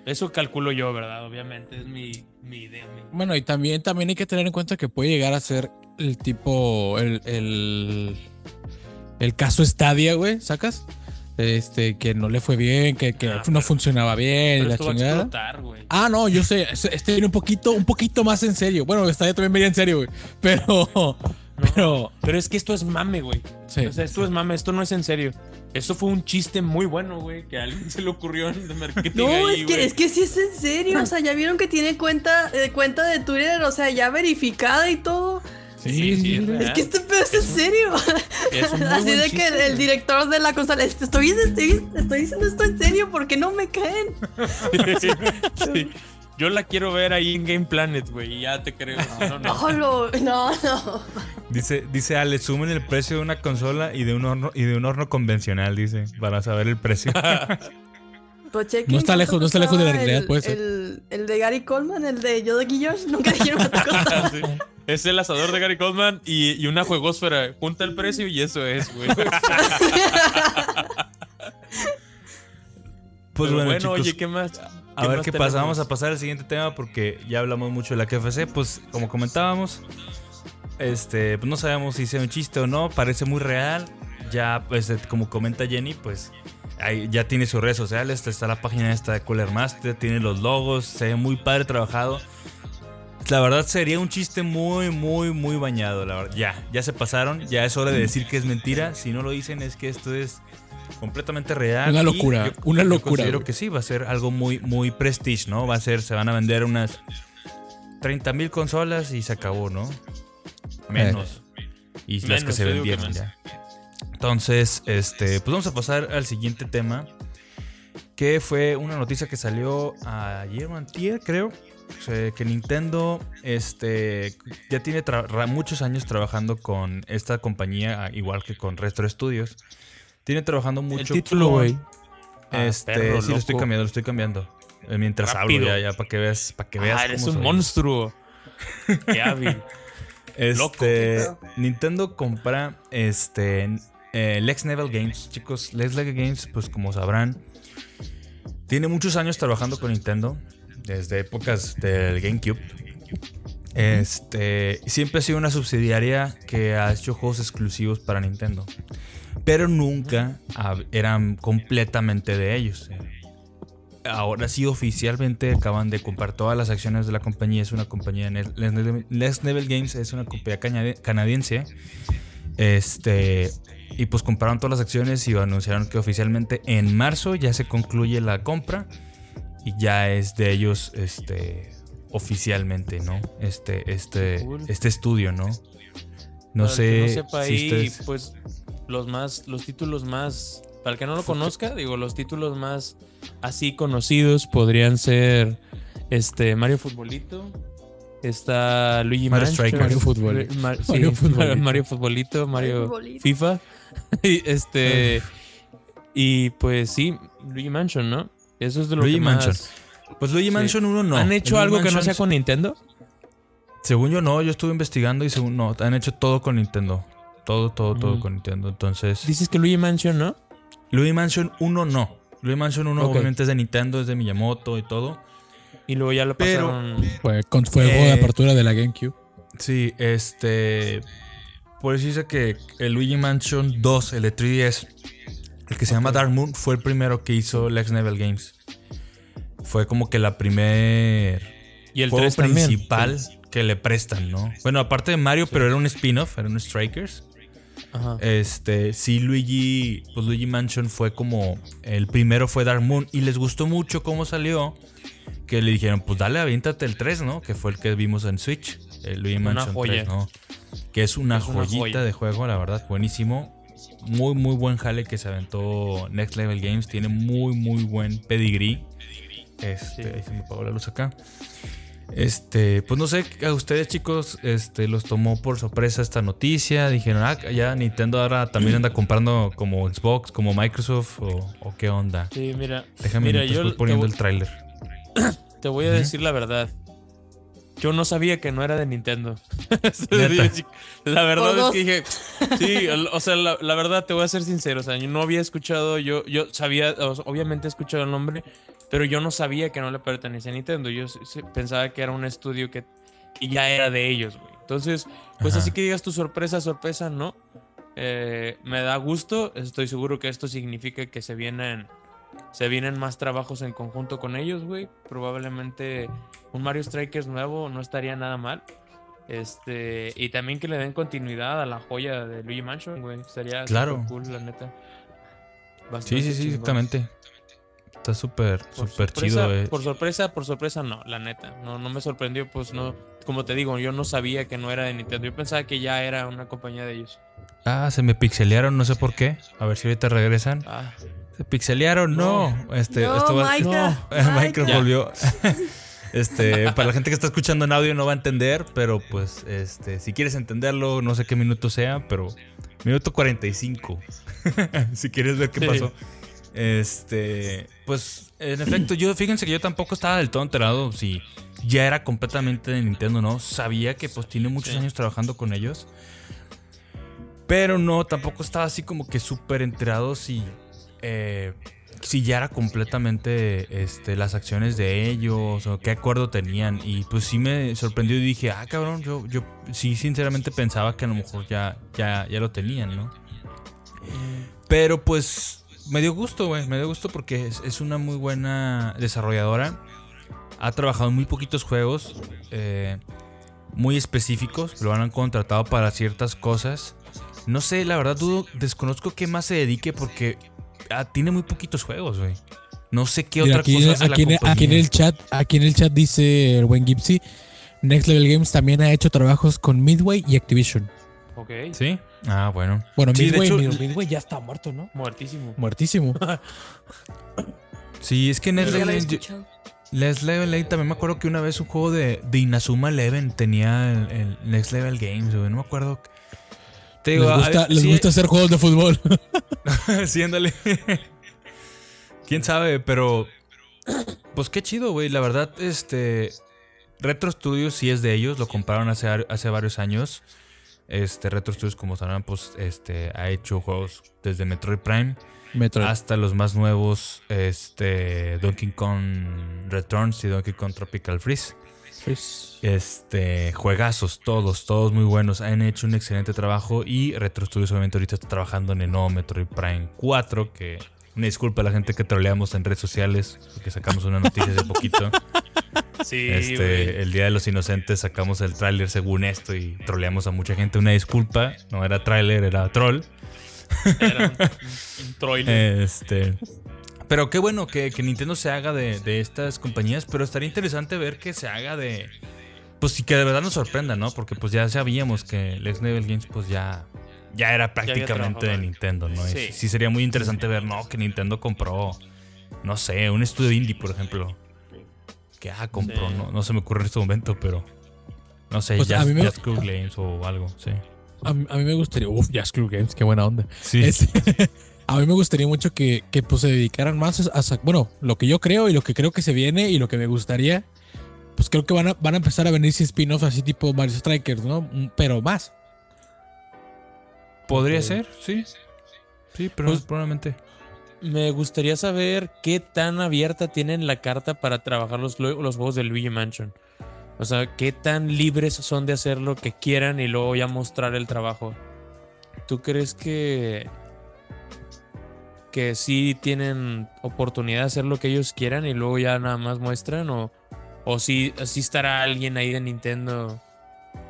Eso calculo yo, ¿verdad? Obviamente, es mi, mi idea. mi- Bueno, y también, también hay que tener en cuenta que puede llegar a ser el tipo, el, el, el caso Stadia, güey, ¿sacas? Este, que no le fue bien, que, que Ah, no pero- funcionaba bien, Pero la chingada. explotar. Ah, no, yo sé, este este viene un poquito, un poquito más en serio. Bueno, Stadia también venía en serio, güey. Pero, pero, Pero es que esto es mame, güey. sí. O sea, esto es mame, esto no es en serio. Esto fue un chiste muy bueno, güey, que a alguien se le ocurrió en de marketing No, ahí, es que, es que sí es en serio. O sea, ya vieron que tiene cuenta, eh, cuenta de Twitter, o sea, ya verificada y todo. Sí, Sí, sí, es. Es que este pedo es en serio. Es Así de que el, el director de la consola, "Este, estoy, estoy, estoy diciendo esto en serio porque no me caen. Sí. Yo la quiero ver ahí en Game Planet, güey, y ya te creo. si no, no. No, no, no. Dice, dice Ale, sumen el precio de una consola y de un horno, y de un horno convencional, dice, para saber el precio. Pues chequen No está lejos, no está lejos de la realidad, el- puede ser. El, el de Gary Coleman, el de Yoda Guillosh, nunca dijeron cuánto costaba. Sí. Es el asador de Gary Coleman y, y una juegosfera. Junta el precio y eso es, güey. Pues Pero bueno, bueno, chicos, oye, ¿qué más? A ver qué pasa. Vamos a pasar al siguiente tema porque ya hablamos mucho de la KFC. Pues como comentábamos, este, pues no sabemos si sea un chiste o no. Parece muy real. Ya, pues eh, como comenta Jenny, pues ahí ya tiene sus redes sociales. Está la página esta de Cooler Master, tiene los logos, se ve muy padre trabajado. la verdad sería un chiste muy, muy, muy bañado, la verdad. Ya, ya se pasaron, ya es hora de decir que es mentira. Si no lo dicen es que esto es completamente real. Una locura, yo- una yo locura, considero güey. que sí, va a ser algo muy, muy prestige, ¿no? Va a ser, se van a vender unas 30 mil consolas y se acabó, ¿no? Menos. Y las que se yo que vendieron ya. Entonces, este, pues vamos a pasar al siguiente tema. Que fue una noticia que salió ayer o antier, creo. O sea, que Nintendo este, ya tiene muchos años trabajando con esta compañía, igual que con Retro Studios. Tiene trabajando El mucho título, con- güey. Ah, Este, perro, sí, lo estoy cambiando, lo estoy cambiando. Eh, Mientras Rápido. hablo, ya, ya, para que veas, para que veas Ah, eres cómo un soy. monstruo. Qué hábil. Este, Loco. Nintendo compra este eh, Lex Level Games, chicos. Lex Level Games, pues como sabrán, tiene muchos años trabajando con Nintendo, desde épocas del GameCube. Este, siempre ha sido una subsidiaria que ha hecho juegos exclusivos para Nintendo, pero nunca eran completamente de ellos. Ahora sí, oficialmente acaban de comprar todas las acciones de la compañía. Es una compañía. Les Level Games es una compañía canadiense. Este. Y pues compraron todas las acciones y anunciaron que oficialmente en marzo ya se concluye la compra. Y ya es de ellos. Este. Oficialmente, ¿no? Este. Este. Este estudio, ¿no? No Para el que sé. no sepa si ahí, ustedes- pues los más, los títulos más, para el que no lo conozca, digo, los títulos más así conocidos podrían ser este Mario Futbolito, está Luigi Mario Strikers. Mario sí, Mario Futbolito. Mario Futbolito, Mario Futbolito. FIFA, y este y pues sí, Luigi Mansion, ¿no? Eso es de lo Luigi que más Mansion. Pues Luigi Sí. Mansion 1 no. han hecho Luigi algo que no sea con Nintendo. Según yo no, yo estuve investigando y según no, han hecho todo con Nintendo. Todo, todo, todo con Nintendo. Entonces, Dices que Luigi Mansion, ¿no? Luigi Mansion 1 no. Luigi Mansion 1 Ok. obviamente es de Nintendo, es de Miyamoto y todo. Y luego ya lo Pero- pasaron. Fue con fuego de Eh, apertura de la GameCube. Sí, este. Por eso dice que el Luigi Mansion 2, el de 3DS, el que se llama Dark Moon, fue el primero que hizo Lex Level Games. Fue como que la primer Y el juego 3 también. principal que le prestan, ¿no? Bueno, aparte de Mario, pero era un spin-off, era un Strikers. Ajá. Este, sí, Luigi, pues Luigi Mansion fue como el primero fue Dark Moon y les gustó mucho cómo salió. Que le dijeron, pues dale, aviéntate el 3, ¿no? Que fue el que vimos en Switch. El Luigi Una Mansion joya. 3, ¿no? Que es una Es una joyita joya. de juego, la verdad, buenísimo. Muy, muy buen jale que se aventó Next Level Games. Tiene muy, muy buen pedigree. Este, Sí. ahí se me apagó la luz acá. Este, pues no sé, a ustedes chicos, este, los tomó por sorpresa esta noticia. Dijeron, ah, ya Nintendo ahora también anda comprando como Xbox, como Microsoft, o, o qué onda. Sí, mira. Déjame mira, yo voy poniendo voy- el tráiler. Te voy a decir la verdad. Yo no sabía que no era de Nintendo. La verdad es que dije. Sí, o sea, la, la verdad te voy a ser sincero. O sea, yo no había escuchado. Yo, yo sabía, obviamente he escuchado el nombre, pero yo no sabía que no le pertenecía a Nintendo. Yo pensaba que era un estudio que, que ya era de ellos, güey. Entonces, pues Ajá. así que digas tu sorpresa, sorpresa, no. Eh, me da gusto. Estoy seguro que esto significa que se vienen se vienen más trabajos en conjunto con ellos, güey. Probablemente un Mario Strikers nuevo no estaría nada mal. Este, y también que le den continuidad a la joya de Luigi Mansion, güey. Estaría Claro. cool, la neta. Sí, Bastante sí, sí, exactamente. Está súper, súper chido, eh. Por sorpresa, por sorpresa, no, la neta. No, no me sorprendió, pues no. Como te digo, yo no sabía que no era de Nintendo. Yo pensaba que ya era una compañía de ellos. Ah, se me pixelearon, no sé por qué. A ver si ahorita regresan. Ah, Se pixelearon, no. Este, no, esto va- Maika, Minecraft volvió. Este, para la gente que está escuchando en audio no va a entender, pero pues, este, si quieres entenderlo, no sé qué minuto sea, pero minuto 45. si quieres ver qué Sí. Este, pues, en efecto, yo, fíjense que yo tampoco estaba del todo enterado si ya era completamente de Nintendo, ¿no? Sabía que pues tiene muchos Sí. años trabajando con ellos. Pero no, tampoco estaba así como que súper enterado si, eh, si ya era completamente este, las acciones de ellos o qué acuerdo tenían. Y pues sí me sorprendió y dije, ah, cabrón, yo, yo sí sinceramente pensaba que a lo mejor ya, ya, ya lo tenían, ¿no? Pero pues me dio gusto, güey. Me dio gusto porque es, es una muy buena desarrolladora. ha trabajado en muy poquitos juegos, eh, muy específicos, lo han contratado para ciertas cosas. No sé, la verdad dudo, desconozco qué más se dedique porque ah, tiene muy poquitos juegos, güey. No sé qué Mira, otra aquí, cosa hace la aquí en- aquí en el chat, aquí en el chat dice el buen Gipsy, Next Level Games también ha hecho trabajos con Midway y Activision. Ok. ¿Sí? Ah, bueno. Bueno, Sí, de Midway, hecho- Mid- Midway ya está muerto, ¿no? Muertísimo. Muertísimo. Sí, es que Level, escuchado. Next Level Game, también me acuerdo que una vez un juego de, de Inazuma Eleven tenía el, el Next Level Games, güey. No me acuerdo. Te digo, les gusta, ver, les sí- gusta hacer juegos de fútbol. sí, ándale. Quién sabe, pero. Pues qué chido, güey. La verdad, este. Retro Studios sí es de ellos. Lo compraron hace, hace varios años. Este, Retro Studios, como sabrán, pues este, ha hecho juegos desde Metroid Prime Metroid. hasta los más nuevos, este, Donkey Kong Returns y Donkey Kong Tropical Freeze. Este, juegazos, todos, todos muy buenos. Han hecho un excelente trabajo y Retro Studios obviamente ahorita está trabajando en el nuevo Metroid Prime 4, que una disculpa a la gente que troleamos en redes sociales, porque sacamos una noticia hace poquito. Sí, Este, el Día de los Inocentes sacamos el tráiler según esto y troleamos a mucha gente. Una disculpa, no era tráiler, era troll. Era un, trailer. Este. Pero qué bueno que, que Nintendo se haga de, de estas compañías, pero estaría interesante ver que se haga de. Pues sí que de verdad nos sorprenda, ¿no? Porque pues ya sabíamos que el Next Level Games pues ya. Ya era prácticamente de. Nintendo, ¿no? Sí. Sí. sería muy interesante ver, ¿no? Que Nintendo compró. No sé, un estudio indie, por ejemplo. Que ah, compró, Sí. no, no se me ocurre en este momento, pero. No sé, Pues, a Just, mí me- Just Cool Games o algo, sí. a, mí- a mí me gustaría. Uf, Jazz Club Games, qué buena onda. Sí. Este, a mí me gustaría mucho que, que, pues, se dedicaran más a, Bueno, lo que yo creo y lo que creo que se viene y lo que me gustaría. Pues creo que van a, van a empezar a venirse spin-offs así tipo Mario Strikers, ¿no? Mm, Pero más. Podría ser, sí. Sí, pero Pues- probablemente. Me gustaría saber qué tan abierta tienen la carta para trabajar los, lo- los juegos de Luigi Mansion. O sea, qué tan libres son de hacer lo que quieran y luego ya mostrar el trabajo. ¿Tú crees que que sí tienen oportunidad de hacer lo que ellos quieran y luego ya nada más muestran o o sí, sí estará alguien ahí de Nintendo?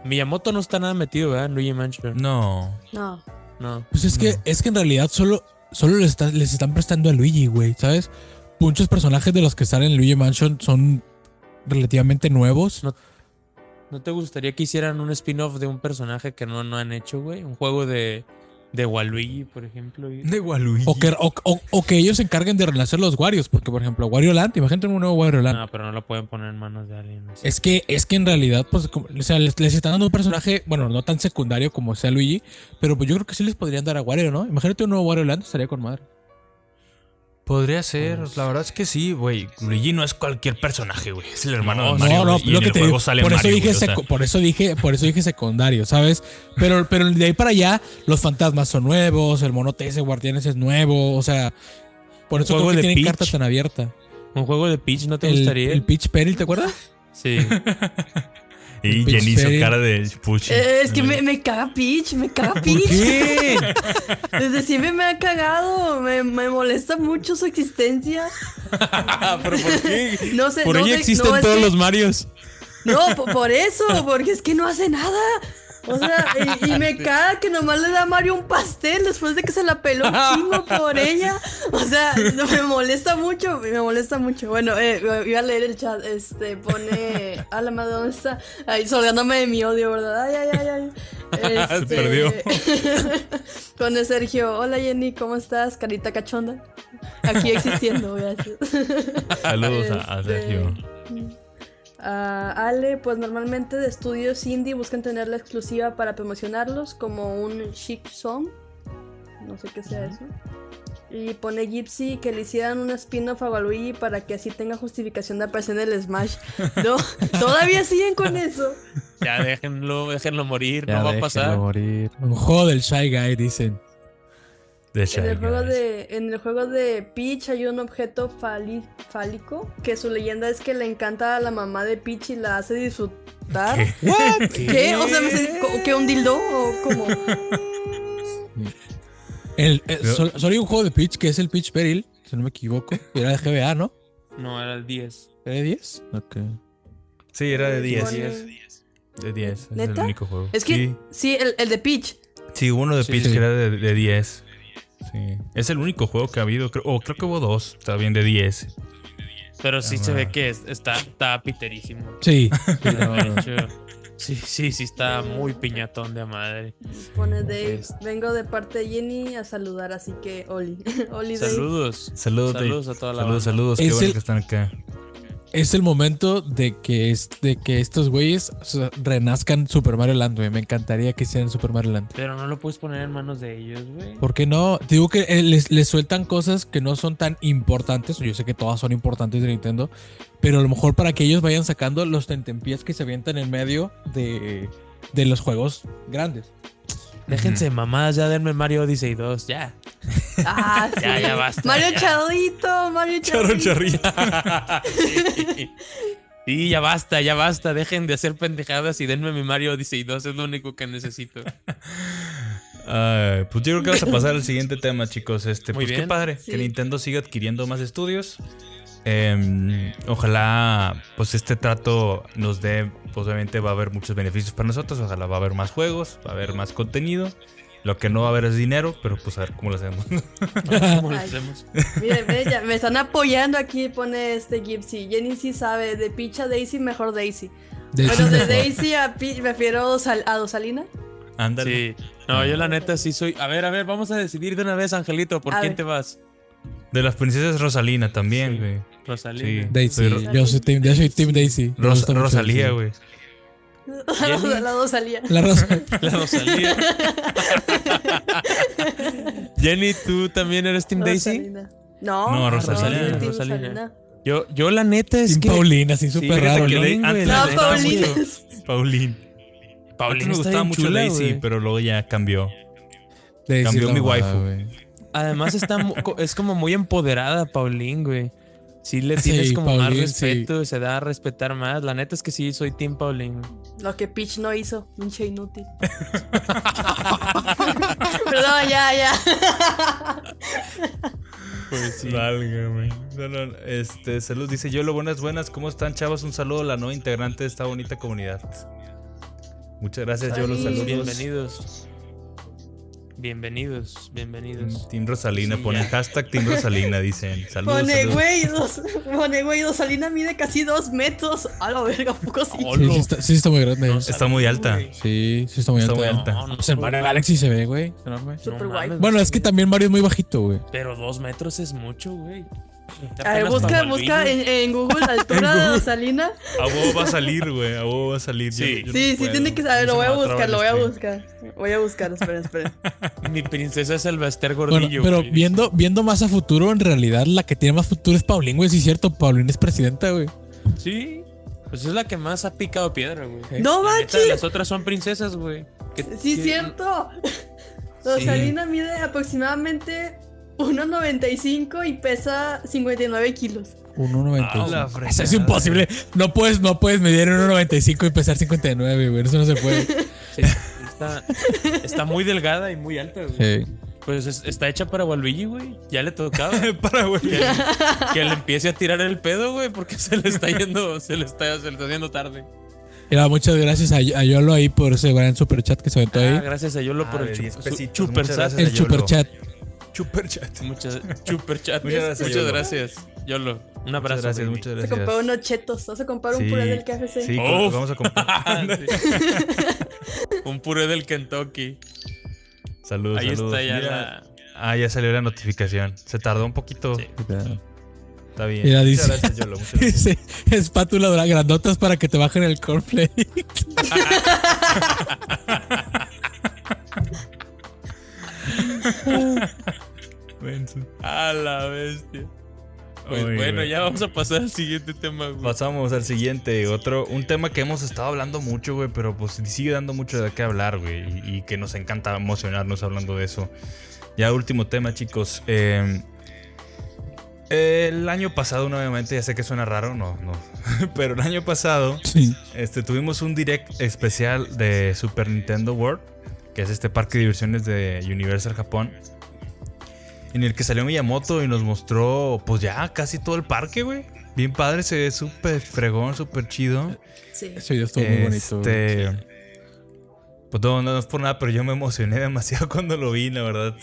Miyamoto no está nada metido, ¿verdad? En Luigi Mansion. No. No. No. Pues es que, es que en realidad solo, solo les, está- les están prestando a Luigi, güey, ¿sabes? Muchos personajes de los que están en Luigi Mansion son relativamente nuevos. No. ¿No te gustaría que hicieran un spin-off de un personaje que no, no han hecho, güey? Un juego de, de Waluigi, por ejemplo. De Waluigi. O que, o, o- o que ellos se encarguen de renacer los Warios, porque por ejemplo, Wario Land, imagínate un nuevo Wario Land. No, pero no lo pueden poner en manos de alguien. así. Es que, es que en realidad, pues, como- o sea, les, les están dando un personaje, bueno, no tan secundario como sea Luigi, pero pues yo creo que sí les podrían dar a Wario, ¿no? Imagínate un nuevo Wario Land, estaría con madre. Podría ser, Pues- la verdad es que sí, güey. Luigi no es cualquier personaje, güey. Es el hermano No, de Mario. no, no, lo que el te digo, sale por eso Mario, dije, güey, o sea. por eso dije, por eso dije secundario, ¿sabes? Pero, pero de ahí para allá, los fantasmas son nuevos, el monote ese guardianes es nuevo, o sea, por Un eso juego creo que de tienen Peach. carta tan abierta. ¿Un juego de Peach no te El, gustaría? el Peach Peril, ¿te acuerdas? Sí. Y Peach Jenny hizo cara de puchi. Eh, es que me, me caga Peach, me caga Peach. ¿Qué? Desde siempre me ha cagado, me, me molesta mucho su existencia. ¿Pero por qué? No sé, Por no ella sé- existen no, todos que- los Marios. No, po- por, eso, porque es que no hace nada. O sea, y, y me caga que nomás le da a Mario un pastel después de que se la peló un chingo por ella. O sea, me molesta mucho, me molesta mucho. Bueno, eh, iba a leer el chat, este, pone... A la madre, ¿dónde está? Ahí, solgándome de mi odio, ¿verdad? Ay, ay, ay, ay. Este, Se perdió. pone Sergio, hola Jenny, ¿cómo estás? Carita cachonda. Aquí existiendo, gracias. Saludos a, a Este, Sergio. Ah, Ale, pues normalmente de estudios indie buscan tener la exclusiva para promocionarlos, como un chic song. No sé qué sea eso. Y pone Gypsy que le hicieran un spin-off a Waluigi para que así tenga justificación de aparecer en el Smash. No, todavía siguen con eso. Ya déjenlo, déjenlo morir, Ya no va a pasar. morir. Un juego del Shy Guy, dicen. De En el, juego de, en el juego de Peach hay un objeto fali- fálico que su leyenda es que le encanta a la mamá de Peach y la hace disfrutar. ¿Qué? ¿Qué? O sea, me sé- ¿co- ¿qué un dildo o cómo? El, el- Pero- sol- solo hay un juego de Peach que es el Peach Peril, si no me equivoco. Era de GBA, ¿no? No, era el 10. ¿Era de 10? Ok. Sí, era de 10. Pone- De 10. Es el ¿Neta? único juego. Es que, Sí, sí, el, el de Peach. sí, hubo uno de Sí. Peach Sí. que era de, de 10. Sí. Es el único juego que ha habido. Creo, o creo que hubo dos también de 10. Pero sí Ah, se ve que es- está, está piterísimo. Sí. Sí, sí, sí está muy piñatón de madre. Pone Dave. Es- Vengo de parte de Jenny a saludar, así que Oli. Oli. Saludos. Saludos. Saludos a toda la Saludos, banda. saludos. Qué Es bueno el- que están acá. Es el momento de que, es, de que estos güeyes renazcan Super Mario Land, güey. Me encantaría que hicieran Super Mario Land. Pero no lo puedes poner en manos de ellos, güey. ¿Por qué no? Te digo que eh, les, les sueltan cosas que no son tan importantes. Yo sé que todas son importantes de Nintendo. Pero a lo mejor para que ellos vayan sacando los tentempiés que se avientan en medio de, de los juegos grandes. Déjense de mamadas, ya denme Mario Odyssey 2, ya. Ah, sí. Ya, ya basta, Mario ya. Charrito, Mario Charo Charrito. charrita. sí. Sí, ya basta, ya basta. Dejen de hacer pendejadas y denme mi Mario Odyssey 2, es lo único que necesito. Ay, pues yo creo que vamos a pasar al siguiente tema, chicos. Este, Muy pues qué bien. padre Sí. que Nintendo siga adquiriendo más estudios. Em, ojalá, pues este trato nos dé, pues obviamente va a haber muchos beneficios para nosotros. Ojalá va a haber más juegos, va a haber más contenido. Lo que no va a haber es dinero, pero pues a ver cómo lo hacemos. ¿Cómo lo hacemos? Miren, ya, me están apoyando aquí, pone este Gipsy. Jenny sí sabe, de Peach a Daisy, mejor Daisy. Hecho, Bueno, de mejor. Daisy a Peach, prefiero a Dosal- a Dosalina. Ándale. Sí. No, yo la neta sí soy. A ver, a ver, vamos a decidir de una vez, Angelito, ¿por A quién ver. te vas? De las princesas Rosalina también, Sí. güey. Rosalina. Sí. Daisy. Soy Ro- Yo soy Team, yo soy team Daisy. Ros- Rosalía, güey. La. La Rosa. La Rosalía. Jenny, ¿tú también eres Team Daisy? No, No, Rosalina, Team Rosalina. Rosalina. Yo, yo la neta es Team que. Paulina, así súper fíjate raro. que ¿no? le- Paulín, antes. No, la Paulina. Paulina Antes me gustaba mucho chula, Daisy, pero luego ya cambió. Daisy Cambió mi waifu. güey. Además está es como muy empoderada Paulín, güey. Sí le Sí, tienes como más Paulín, sí. respeto, se da a respetar más. La neta es que sí, soy Team Paulín. Lo que Peach no hizo, pinche inútil. Perdón, ya, ya. Pues sí. Válgame. No, no, este, salud. Dice yo, lo buenas, buenas. ¿Cómo están, chavos? Un saludo a la nueva integrante de esta bonita comunidad. Muchas gracias, yo los Salud. saludos. Bienvenidos. Bienvenidos, bienvenidos. Team Rosalina, Sí, ponen ya. hashtag Team Rosalina, dicen. Saludos, Pone, güey, dos, pone, güey, Dosalina mide casi dos metros. A la verga, ¿a poco sí? Oh, Sí, sí está, sí está muy grande. No, Está muy alta. Sí, sí está muy Está alta. muy alta. No, no, Pues Mario Galaxy se ve, güey. Enorme. Super No guay. mames, Bueno, es que también Mario es muy bajito, güey. Pero dos metros es mucho, güey. A ver, busca, busca en, en Google la altura de Dosalina. A vos va a salir, güey. A vos va a salir. Sí. yo Sí, sí, puedo. tiene que saber. Lo voy a buscar, lo voy a buscar. Voy a buscar, esperen, esperen. Mi princesa es el Baster Bueno, Gordillo. pero güey. viendo, viendo más a futuro, en realidad la que tiene más futuro es Paulín, güey. Sí, es cierto. Paulín es presidenta, güey. Sí. Pues es la que más ha picado piedra, güey. ¡No La neta! Las otras son princesas, güey. Que- Sí, que- cierto. Rosalina mide aproximadamente 1.95 y pesa 59 kilos. Ah, la 1.95. fregada. Eso es imposible. No puedes, no puedes medir 1.95 y pesar 59, güey. Eso no se puede. Sí, está, está muy delgada y muy alta, güey. Sí. Pues es- está hecha para Waluigi, güey. Ya le tocaba. Para, güey. Que, que le empiece a tirar el pedo, güey, porque se le está yendo, se le está, se le está haciendo tarde. Mira, muchas gracias a, a Yolo ahí por ese gran superchat que se aventó Ah, ahí. gracias a Yolo Ah, por el de chu- 10 su- pesitos, chuper muchas gracias. El Yolo. superchat. Super chat. Muchas chuper chat. Muchas gracias, Muchas Yolo. gracias, Yolo. Un Muchas abrazo. gracias, baby. muchas Se gracias. compró unos chetos. Vas a comprar un Sí, puré del KFC. Sí, Uf. vamos a comprar. Un puré del Kentucky. Saludos, Ahí saludos. está ya Mira. la. Ah, ya salió la notificación. Se tardó un poquito. Sí. Está bien. Mira, muchas dice- gracias, Yolo. Muchas gracias. Dice, espátula dura- grandotas para que te bajen el cornflake. Menso. A la bestia. Pues bueno, ya vamos a pasar al siguiente tema, güey. Pasamos al siguiente, otro, un tema que hemos estado hablando mucho, güey, pero pues sigue dando mucho de qué hablar, güey, y, y que nos encanta emocionarnos hablando de eso. Ya último tema, chicos. eh, el año pasado, nuevamente, ya sé que suena raro, no, no, pero el año pasado Sí. este, tuvimos un direct especial de Super Nintendo World, que es este parque de diversiones de Universal Japón. En el que salió Miyamoto y nos mostró, pues ya casi todo el parque, güey. Bien padre, se ve súper fregón, súper chido. Sí. Ese video estuvo muy bonito. Este. Pues no, no es por nada, pero yo me emocioné demasiado cuando lo vi, la verdad.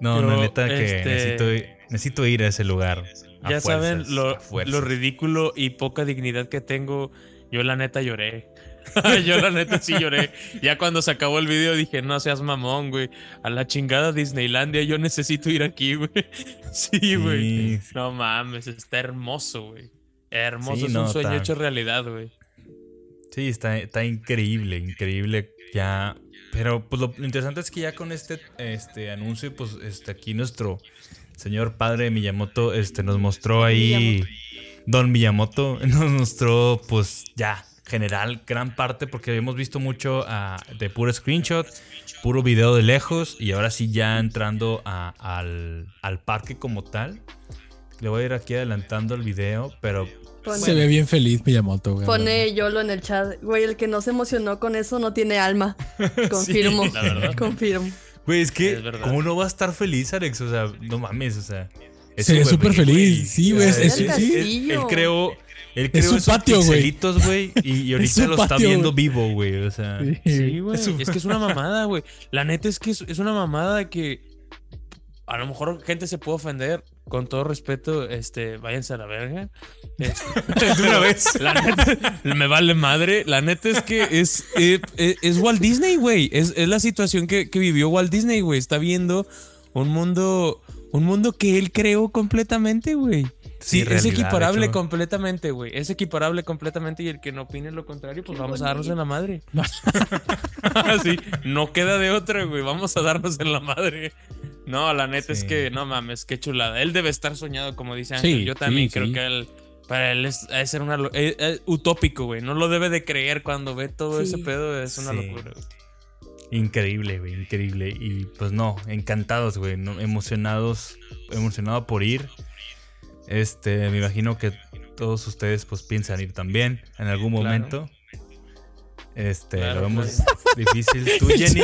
No, Pero, la neta que este- necesito, necesito ir a ese lugar. a Ya saben lo ridículo y poca dignidad que tengo. Yo la neta lloré. Yo la neta sí lloré. Ya cuando se acabó el video dije, no seas mamón, güey. A la chingada Disneylandia, yo necesito ir aquí, güey. Sí, güey. Sí. No mames, está hermoso, güey. Hermoso, Sí, es no, un sueño está- hecho realidad, güey. Sí, está, está increíble, increíble. Ya. Pero pues lo, lo interesante es que ya con este, este anuncio, pues este, aquí nuestro señor padre Miyamoto este, nos mostró ahí. Don Miyamoto nos mostró, pues ya, general, gran parte, porque habíamos visto mucho ah, de puro screenshot, puro video de lejos, y ahora sí ya entrando a- al, al parque como tal. Le voy a ir aquí adelantando el video, pero Pone, Se ve bien feliz Miyamoto, güey. pone Yolo en el chat. Güey, el que no se emocionó con eso no tiene alma. Confirmo. la verdad. Confirmo. Güey, es que, Es. ¿cómo no va a estar feliz, Alex? O sea, no mames, o sea. es Se ve súper feliz, güey. sí, güey, es- él- es- él- sí. Él creó. Es su esos patio, güey. pixelitos, güey. Y, y ahorita su lo está viendo vivo, güey. O sea. Sí, güey. Es Es que es una mamada, güey. La neta es que es, es una mamada que a lo mejor gente se puede ofender. Con todo respeto, este, váyanse a la verga. Este, una vez. la neta, me vale madre. La neta es que es, eh, eh, es Walt Disney, güey. Es, es la situación que, que vivió Walt Disney, güey. Está viendo un mundo, un mundo que él creó completamente, güey. Sí, Sí, es equiparable completamente, güey. Es equiparable completamente y el que no opine lo contrario, pues vamos a darnos en la madre. sí, no queda de otra, güey. Vamos a darnos en la madre. No, la neta es que, no mames, qué chulada. Él debe estar soñado, como dice Ángel. Sí, Yo también sí, creo sí. que él, para él es, ha de ser una, eh, eh, utópico, güey. No lo debe de creer cuando ve todo Sí. ese pedo. Es una Sí. locura, güey. Increíble, güey, increíble. Y pues no, encantados, güey, ¿no? emocionados, emocionado por ir. Este, me imagino que todos ustedes pues piensan ir también en algún Claro. momento. Este, Claro, lo vemos difícil. Tú, Jenny.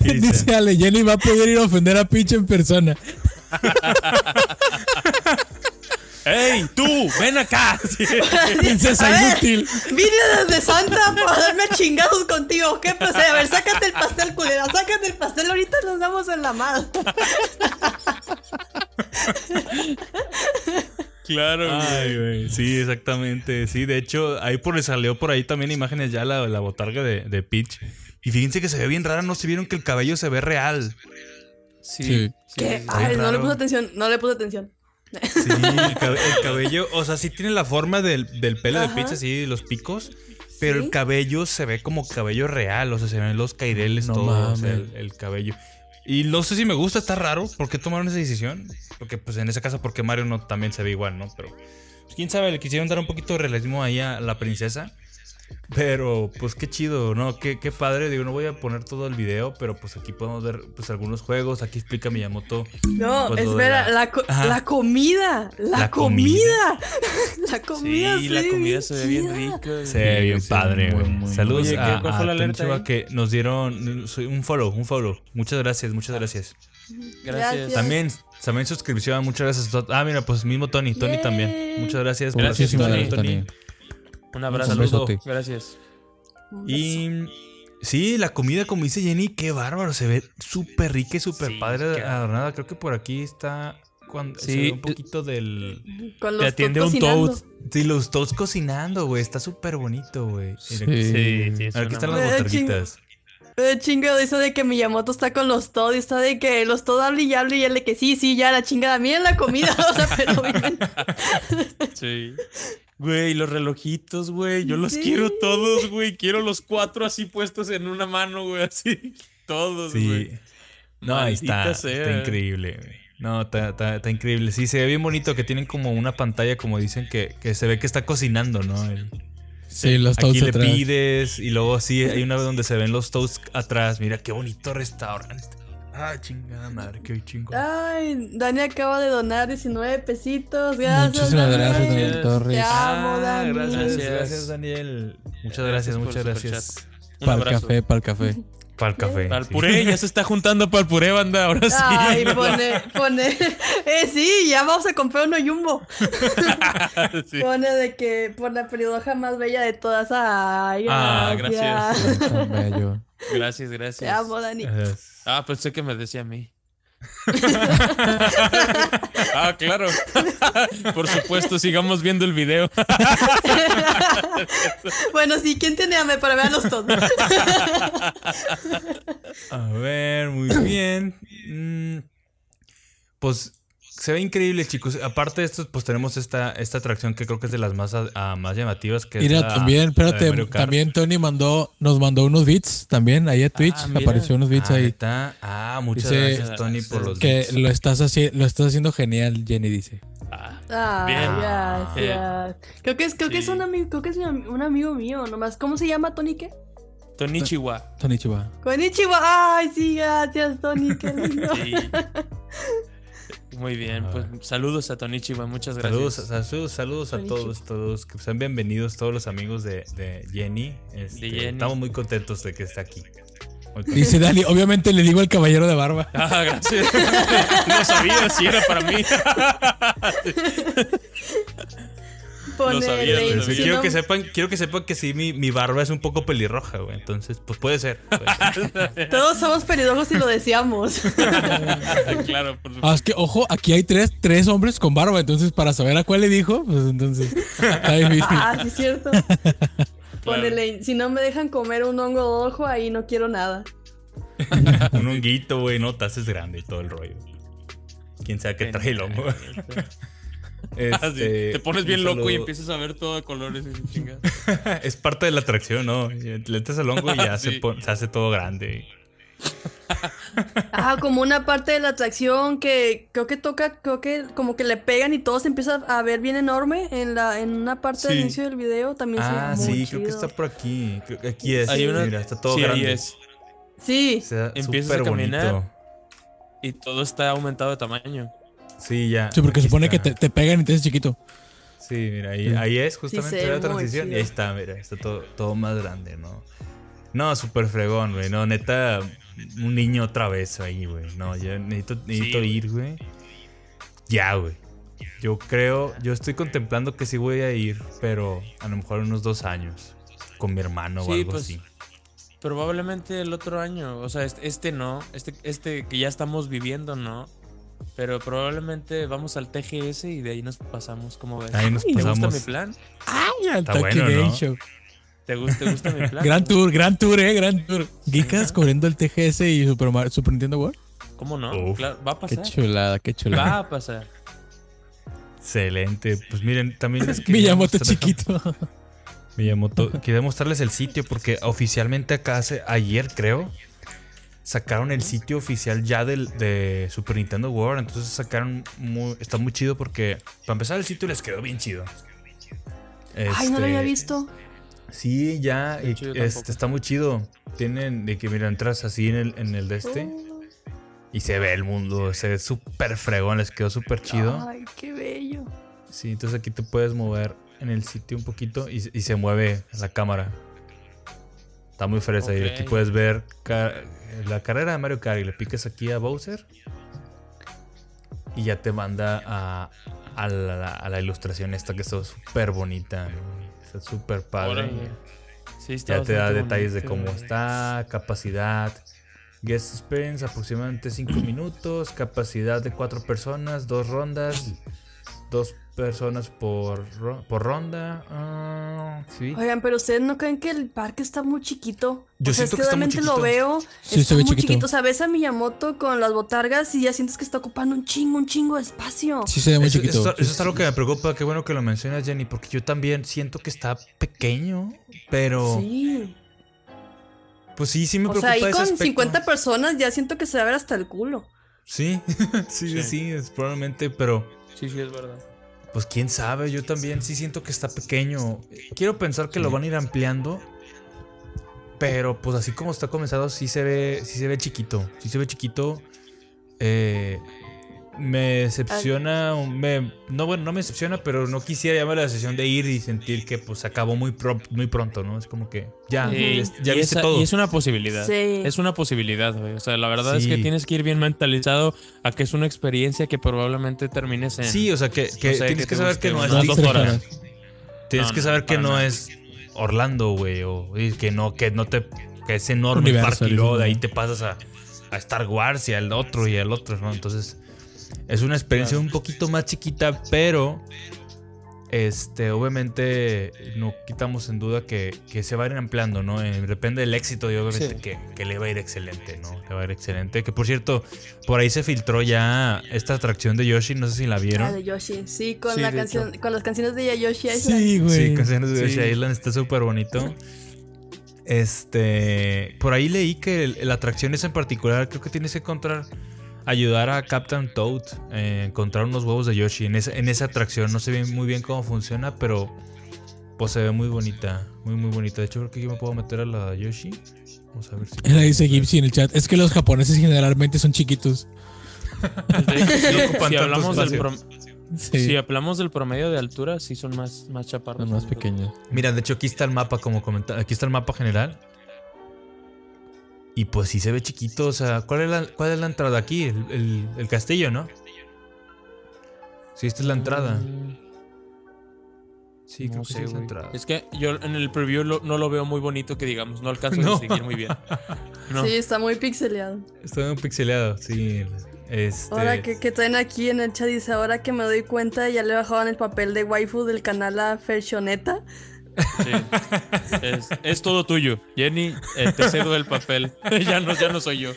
Dice Ale, Jenny va a poder ir a ofender a Pinche en persona. ¡Ey, tú! ¡Ven acá! Sí. Princesa inútil. Vine desde Santa para darme chingados contigo. ¿Qué procede? A ver, sácate el pastel, culera. Sácate el pastel. Ahorita nos damos en la mano. Claro, Ay, güey. Sí, exactamente. Sí, de hecho, ahí por salió por ahí también imágenes ya la, la botarga de, de Peach. Y fíjense que se ve bien rara, no se vieron que el cabello se ve real. Sí. Ay, no le puse atención. No le puse atención. Sí, el, cabe- el cabello, o sea, sí tiene la forma del, del pelo de. Peach, así, los picos. Pero Sí. el cabello se ve como cabello real, o sea, se ven los caireles, No todo, o sea, el cabello. Y no sé si me gusta, está raro. ¿Por qué tomaron esa decisión? Porque, pues, en ese caso, porque Mario no también se ve igual, ¿no? Pero, pues, quién sabe, le quisieron dar un poquito de realismo ahí a la princesa. Pero, pues, qué chido, ¿no? Qué, qué padre. Digo, no voy a poner todo el video, pero, pues, aquí podemos ver, pues, algunos juegos. Aquí explica Miyamoto. No, Pues espera, la- la, co- Ajá. la comida. La, La comida. la comida. Sí, la comida se ve bien rica. Se ve bien sí, padre, muy, Saludos que nos dieron un follow, un follow. Muchas gracias, muchas gracias. Gracias. También, también suscripción, muchas gracias. Ah, mira, pues mismo Tony, Tony también. Muchas gracias. Gracias. Tony. Un abrazo. Un besote. Gracias. Y sí, la comida, como dice Jenny, qué bárbaro. Se ve súper rica y súper Sí, padre qué- adornada. Creo que por aquí está cuando se Sí, ve un eh, poquito del. Con Te los atiende todos un toad. Sí, los toads cocinando, güey. Está súper bonito, güey. Sí. Sí, sí, Aquí están las Eh, botarguitas. Eh, chingo de eso de que Miyamoto está con los Todd y está de que los Todd hablan y hablan y él de que sí, sí, ya la chingada. Miren la comida, o sea, pero bien. Sí. Güey, los relojitos, güey. Yo los Sí. quiero todos, güey. Quiero los cuatro así puestos en una mano, güey. Así. Todos, güey. Sí. No, ahí está. Sea. Está increíble, güey. No, está, está- está increíble. Sí, se ve bien bonito que tienen como una pantalla, como dicen, que, que se ve que está cocinando, ¿no? El- Sí, los aquí toads le atrás. pides y luego sí, hay una vez donde se ven los toasts atrás. Mira qué bonito restaurante. Ay, chingada madre, qué chingo. Ay, Dani acaba de donar 19 pesitos. Gracias. Muchísimas Daniel. gracias, Daniel Te Torres. Te amo, Dani. gracias, Gracias. gracias, Daniel. Muchas gracias, Gracias muchas gracias. Para el café, para el café. Para el café. Para el sí. puré, ya se está juntando para el puré, banda. Ahora sí. Ay, pone, pone. Eh, sí, ya vamos a comprar uno jumbo. Sí. Pone de que por la peridoja más bella de todas. Ay, Ah, gracias. Tan bello. Gracias, Te gracias. amo, Dani. Ajá. Ah, pensé que me decía a mí. ah, claro. Por supuesto, sigamos viendo el video. Bueno, sí, ¿quién tiene hambre para verlos todos? A ver, muy bien. Mm, Pues se ve increíble, chicos. Aparte de esto, pues tenemos esta, esta atracción que creo que es de las más, ah, más llamativas. Que es Mira, la- también, la de espérate, también Tony mandó, nos mandó unos beats también ahí a Twitch, Ah, apareció unos beats Ah, ahí. ¿neta? Ah, muchas Dice gracias, Tony, por los Que beats. lo estás, haci- lo estás haciendo genial, Jenny dice. Ah, Ah, Bien. gracias. Creo que es, creo que es un amigo, creo que es un amigo mío, nomás. ¿Cómo se llama Tony qué? Tony Chihuahua. Tony Chiva. Konnichiwa. Ay, sí, gracias, Tony, qué lindo. Sí. Muy bien, pues saludos a Tony Chihuahua, muchas gracias. Saludos, saludos, saludos a todos, todos, que sean bienvenidos todos los amigos de, de Jenny. Este, De Jenny. Estamos muy contentos de que esté aquí. Dice Dani, obviamente le digo al caballero de barba. Ah, gracias. no sabía si era para mí. Pone sabía, lo quiero, que sepan, quiero que sepan que sí, mi, mi barba es un poco pelirroja, güey. Entonces, pues puede ser. Todos somos pelirrojos y lo deseamos. claro, por Ah, supuesto. es que, ojo, aquí hay tres, tres hombres con barba, entonces para saber a cuál le dijo, pues entonces está difícil. ah, sí, es cierto. Pone Lane, si no me dejan comer un hongo rojo, ahí no quiero nada. un honguito, güey, no, te haces grande y todo el rollo. Quién sabe qué trae el hongo. Ah, sí. Este, Te pones bien loco y empiezas a ver todo de colores. Es parte de la atracción, ¿no? Le metes el hongo y ya se, se hace todo grande. Ah, como una parte de la atracción que creo que toca, creo que como que le pegan y todo se empieza a ver bien enorme en la en una parte del Sí. inicio del video. También se Ah, ve muy sí, creo que está por aquí. Creo que aquí es. Hay una- Mira, está todo sí, grande. ahí es. Sí. Está Empiezas a caminar. bonito. Y todo está aumentado de tamaño. Sí, ya. Sí, porque supone que te, te pegan y te haces chiquito. Sí, mira, ahí, Sí. ahí es justamente la transición. Y ahí está, mira, está todo, todo más grande, ¿no? No, súper fregón, güey. No, neta, un niño otra vez ahí, güey. No, yo necesito, necesito ir, güey. Ya, güey. Yo creo, yo estoy contemplando que sí voy a ir, pero a lo mejor unos dos años. Con mi hermano o algo pues, así. Probablemente el otro año. O sea, este, este no. Este, este que ya estamos viviendo, no. Pero probablemente vamos al TGS y de ahí nos pasamos. ¿Cómo ves? Ahí nos ¿Te gusta mi plan? Ay, al Está Tokyo bueno, Game ¿no? Show. ¿Te gusta, te gusta mi plan? Gran tour, gran tour, eh, gran tour. Geekas cubriendo el TGS y Super, Mar- Super Nintendo World. ¿Cómo no? Uf. Claro, va a Qué pasar. chulada, qué Va chulada. a pasar. Excelente. Pues miren, también les quería Miyamoto chiquito. Miyamoto, quería mostrarles el sitio porque oficialmente acá hace ayer creo sacaron el sitio oficial ya del de Super Nintendo World, entonces sacaron muy, está muy chido porque para empezar el sitio les quedó bien chido. Ay, no lo había Este, visto. Sí, ya y, este, está muy chido. Tienen de que mira entras así en el en el de este Oh, y se ve el mundo, se ve súper fregón, les quedó súper chido. Ay, qué bello. Sí, entonces aquí te puedes mover en el sitio un poquito y, y se mueve la cámara. Está muy fresa y aquí puedes ver la carrera de Mario Kart y le picas aquí a Bowser y ya te manda a, a la, a la ilustración esta que está súper bonita. ¿no? Está súper padre. Órale. Sí, está Ya te da detalles de cómo está, capacidad. Guest experience aproximadamente 5 minutos, capacidad de 4 personas, dos rondas, dos personas por, ro- por ronda. ah, sí. Oigan, pero ustedes no creen que el parque está muy chiquito. Yo o sea, siento es que que está muy realmente lo chiquito. veo. Sí, está se ve muy chiquito. chiquito. O sea, ves a Miyamoto con las botargas y ya sientes que está ocupando un chingo, un chingo de espacio. Sí se ve muy Eso, chiquito. eso- eso es algo que me preocupa. Qué bueno que lo mencionas, Jenny, porque yo también siento que está pequeño, pero Sí. pues sí, sí me O preocupa sea, ahí ese con aspecto. 50 personas ya siento que se va a ver hasta el culo. Sí, sí, sí, Sí. sí, es probablemente, pero Sí, sí, es verdad. Pues quién sabe, yo también sí siento que está pequeño. Quiero pensar que lo van a ir ampliando. Pero pues así como está comenzado, sí se ve, sí se ve chiquito. Sí se ve chiquito. Eh, me decepciona, me, no bueno, no me decepciona, pero no quisiera llamar la sesión de ir y sentir que pues acabó muy, pro- muy pronto, ¿no? Es como que ya, Sí, ya viste esa- todo. y es una posibilidad. Sí. Es una posibilidad, güey. O sea, la verdad es que tienes que ir bien mentalizado a que es una experiencia que probablemente termines en. Sí, o sea, que, que no sé, tienes que saber que no es dos horas. Tienes No, que no, saber que no nada. es Orlando, güey, o y que no, que no te, que es enorme el parque y luego de ahí te pasas a, a Star Wars y al otro y al otro, ¿no? Entonces, es una experiencia un poquito más chiquita, pero este, obviamente no quitamos en duda que, que se va a ir ampliando, ¿no? Eh, depende del éxito y obviamente Sí. que, que le va a ir excelente, ¿no? Le va a ir excelente. Que por cierto, por ahí se filtró ya esta atracción de Yoshi, no sé si la Ah, vieron. de Yoshi. Sí, con Sí, la canción, con las canciones de Yoshi Island. Sí, güey. Sí, canciones de Sí. Yoshi Island está súper bonito. Este, por ahí leí que el- la atracción esa en particular creo que tienes que encontrar, ayudar a Captain Toad a encontrar unos huevos de Yoshi en esa, en esa atracción. No sé bien, muy bien cómo funciona, pero pues se ve muy bonita, muy muy bonita. De hecho creo que yo me puedo meter a la Yoshi. Vamos a ver si. Él dice Gipsy en el chat. Es que los japoneses generalmente son chiquitos. Si- hablamos del espacio. prom- Sí. si hablamos del promedio de altura, sí son más, más chaparros. Son más pequeños. Mira, de hecho aquí está el mapa como comenta, aquí está el mapa general. Y pues sí se ve chiquito, o sea, ¿cuál es la, cuál es la entrada aquí? El, el- el castillo, ¿no? Sí, esta es la entrada. Mm, Sí, no creo que sí sé, es la entrada. Es que yo en el preview lo- no lo veo muy bonito, que digamos, no alcanzo No. a distinguir muy bien. No. Sí, está muy pixeleado. Está muy pixeleado, sí. Este... Ahora que, que traen aquí en el chat dice, ahora que me doy cuenta ya le bajaban el papel de waifu del canal a Fershoneta. Sí. Es, es todo tuyo. Jenny, eh, te cedo el papel. ya, no, ya no soy yo.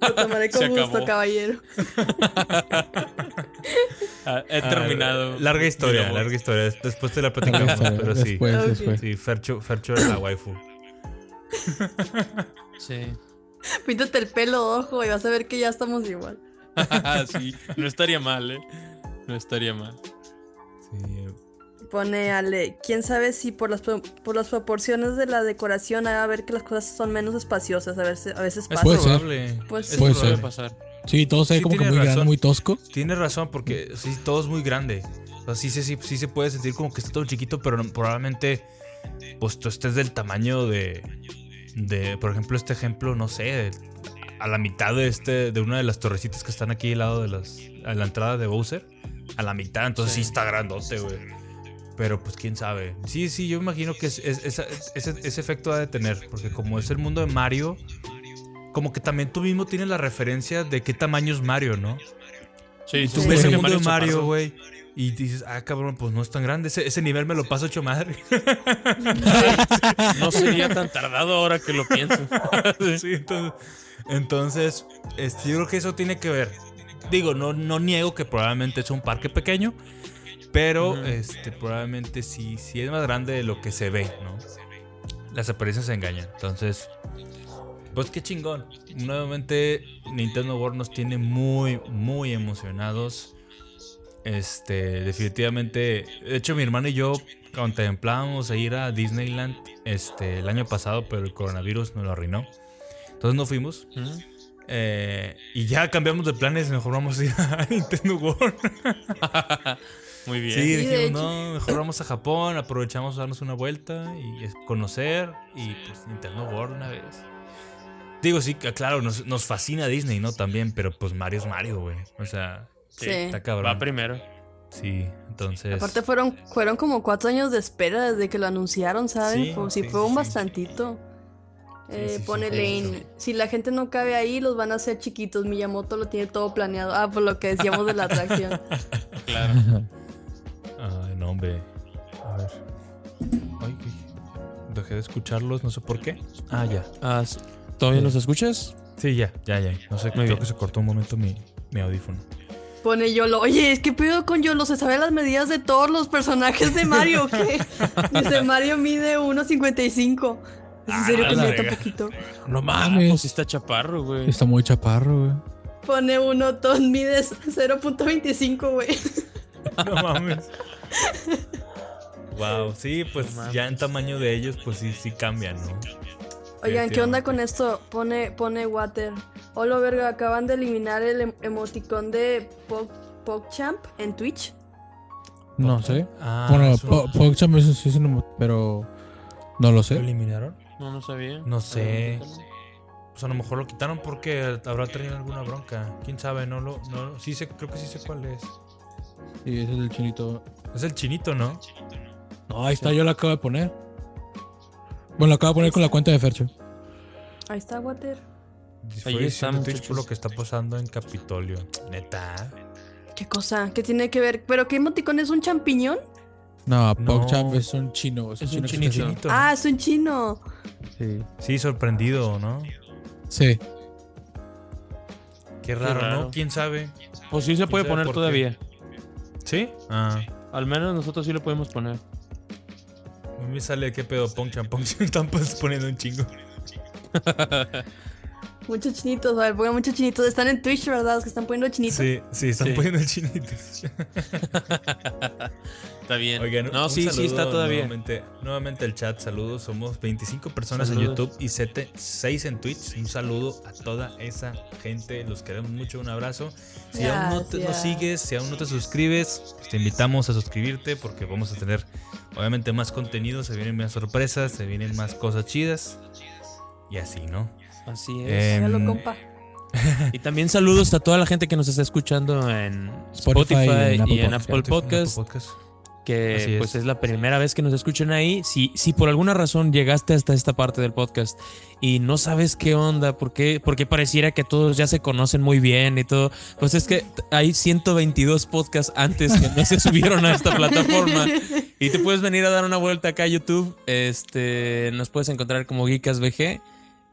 Lo tomaré con Se gusto, acabó. caballero. Ah, he Ah, terminado. larga historia, larga historia. Después te la platicamos, pero sí. después, Ok. después. Sí, Fercho, Fercho es la waifu. Sí. Píntate el pelo, ojo, y vas a ver que ya estamos igual. sí, no estaría mal, ¿eh? No estaría mal. Sí. Pone Ale, quién sabe si por las, por las proporciones de la decoración haga ver que las cosas son menos espaciosas, a veces, a veces Es pasa. Puede ser. probable. Pues es sí. Puede ser. Pasar. Sí, todo se ve Sí, como que muy grande, muy tosco. Tienes razón, porque sí, todo es muy grande. O sea, sí, sí, sí, sí se puede sentir como que está todo chiquito, pero probablemente pues tú estés del tamaño de, de, por ejemplo, este ejemplo, no sé, a la mitad de este, de una de las torrecitas que están aquí al lado de las, a la entrada de Bowser, a la mitad, entonces sí, Sí. está grandote, güey. Pero pues quién sabe. Sí, sí, yo imagino que es- es- esa- ese, ese efecto ha de tener, porque como es el mundo de Mario, como que también tú mismo tienes la referencia de qué tamaño es Mario, ¿no? Sí, Tú Sí. ves Sí. el mundo de Mario güey. Y dices, ah, cabrón, pues no es tan grande. Ese, ese nivel me lo paso hecho madre. No sería tan tardado ahora que lo pienso. sí, entonces, entonces este, yo creo que eso tiene que ver. Digo, no, no niego que probablemente es un parque pequeño, pero este, probablemente sí, sí es más grande de lo que se ve, ¿no? Las apariencias se engañan. Entonces, pues qué chingón. Nuevamente, Nintendo World nos tiene muy, muy emocionados. Este, definitivamente. De hecho, mi hermano y yo contemplábamos ir a Disneyland este, el año pasado, pero el coronavirus nos lo arruinó. Entonces no fuimos. Eh, y ya cambiamos de planes, mejor vamos a ir a Nintendo World. Muy bien. Sí, dijimos, hecho. no, mejor vamos a Japón, aprovechamos a darnos una vuelta y conocer y pues Nintendo World una vez. Digo, sí, claro, nos, nos fascina Disney, ¿no? También, pero pues Mario es Mario, güey. O sea, Sí. está Va cabrón. primero. Sí, entonces... Aparte fueron, fueron como cuatro años de espera desde que lo anunciaron, ¿saben? Sí, Fue- sí, sí, fue un sí. bastantito. Eh, sí, sí, pone sí. Lane, si la gente no cabe ahí, los van a hacer chiquitos. Miyamoto lo tiene todo planeado. Ah, por lo que decíamos de la atracción. Claro. No, hombre. A ver. Ay, ay. Dejé de escucharlos, no sé por qué. Ah, ya. Ah, ¿Todavía nos escuchas? Sí, ya, ya, ya. No sé, Muy creo bien. que se cortó un momento mi, mi audífono. Pone Yolo, oye, es que pido con Yolo, se sabe las medidas de todos los personajes de Mario, ¿o ¿qué? Dice, Mario mide 1.55. ¿Es en serio Ah, que mide poquito? No Ah, mames. pues sí está chaparro, güey. Está muy chaparro, güey. Pone uno, todos mides 0.25, güey. No mames. wow, sí, pues No ya en tamaño de ellos, pues sí, sí cambian, ¿no? Oigan, ¿qué onda con esto? Pone, pone Water. Hola, verga, acaban de eliminar el em- emoticón de Pog- PogChamp en Twitch. No sé. Ah, bueno, eso- PogChamp es un emo- pero no lo ¿Lo sé. eliminaron? No, no sabía. No sé. Pues a lo mejor lo quitaron porque habrá tenido alguna bronca. ¿Quién sabe? No lo... No, sí sé, creo que sí sé cuál es. Sí, ese es el chinito. Es el chinito, ¿no? No, ahí está, yo lo acabo de poner. Bueno, lo acabo de poner con la cuenta de Fercho. Ahí está, Water. Ahí está, Twitch por lo que está pasando en Capitolio. Neta. ¿Qué cosa? ¿Qué tiene que ver? ¿Pero qué emoticón es un champiñón? No, No. PogChamp es un chino. Es, Es un un chino que chinito. Ah, es un chino. así. Sí, sorprendido, ¿no? Sí. Sí. Qué raro, raro. ¿no? ¿Quién sabe? Pues sí se puede poner qué? todavía. ¿Sí? Ah. Al menos nosotros sí lo podemos poner. A mí me sale qué pedo, Pongchan, Pongchan. Están pues poniendo un chingo. Muchos chinitos, a ver, pongan muchos chinitos. Están en Twitch, ¿verdad? Los que están poniendo chinitos. Sí, sí, están Sí. poniendo el chinito. Está bien. Oigan, no, un sí, sí está todavía. Nuevamente, nuevamente el chat, saludos. Somos 25 personas en. YouTube y 6 en Twitch. Un saludo a toda esa gente. Los queremos mucho. Un abrazo. Si aún no te, nos sigues, si aún no te suscribes, pues, te invitamos a suscribirte porque vamos a tener obviamente más contenido. Se vienen más sorpresas, se vienen más cosas chidas. Y así, ¿no? Así es. Eh, Ya lo compa. Y también saludos a toda la gente que nos está escuchando en Spotify Spotify, y en y en Apple Podcast, que Así pues es la primera vez que nos escuchan ahí. Si, si por alguna razón llegaste hasta esta parte del podcast y no sabes qué onda, por qué, por qué pareciera que todos ya se conocen muy bien y todo, pues es que hay 122 podcasts antes que no se subieron a esta plataforma. Y te puedes venir a dar una vuelta acá a YouTube. Este, nos puedes encontrar como Geekas VG.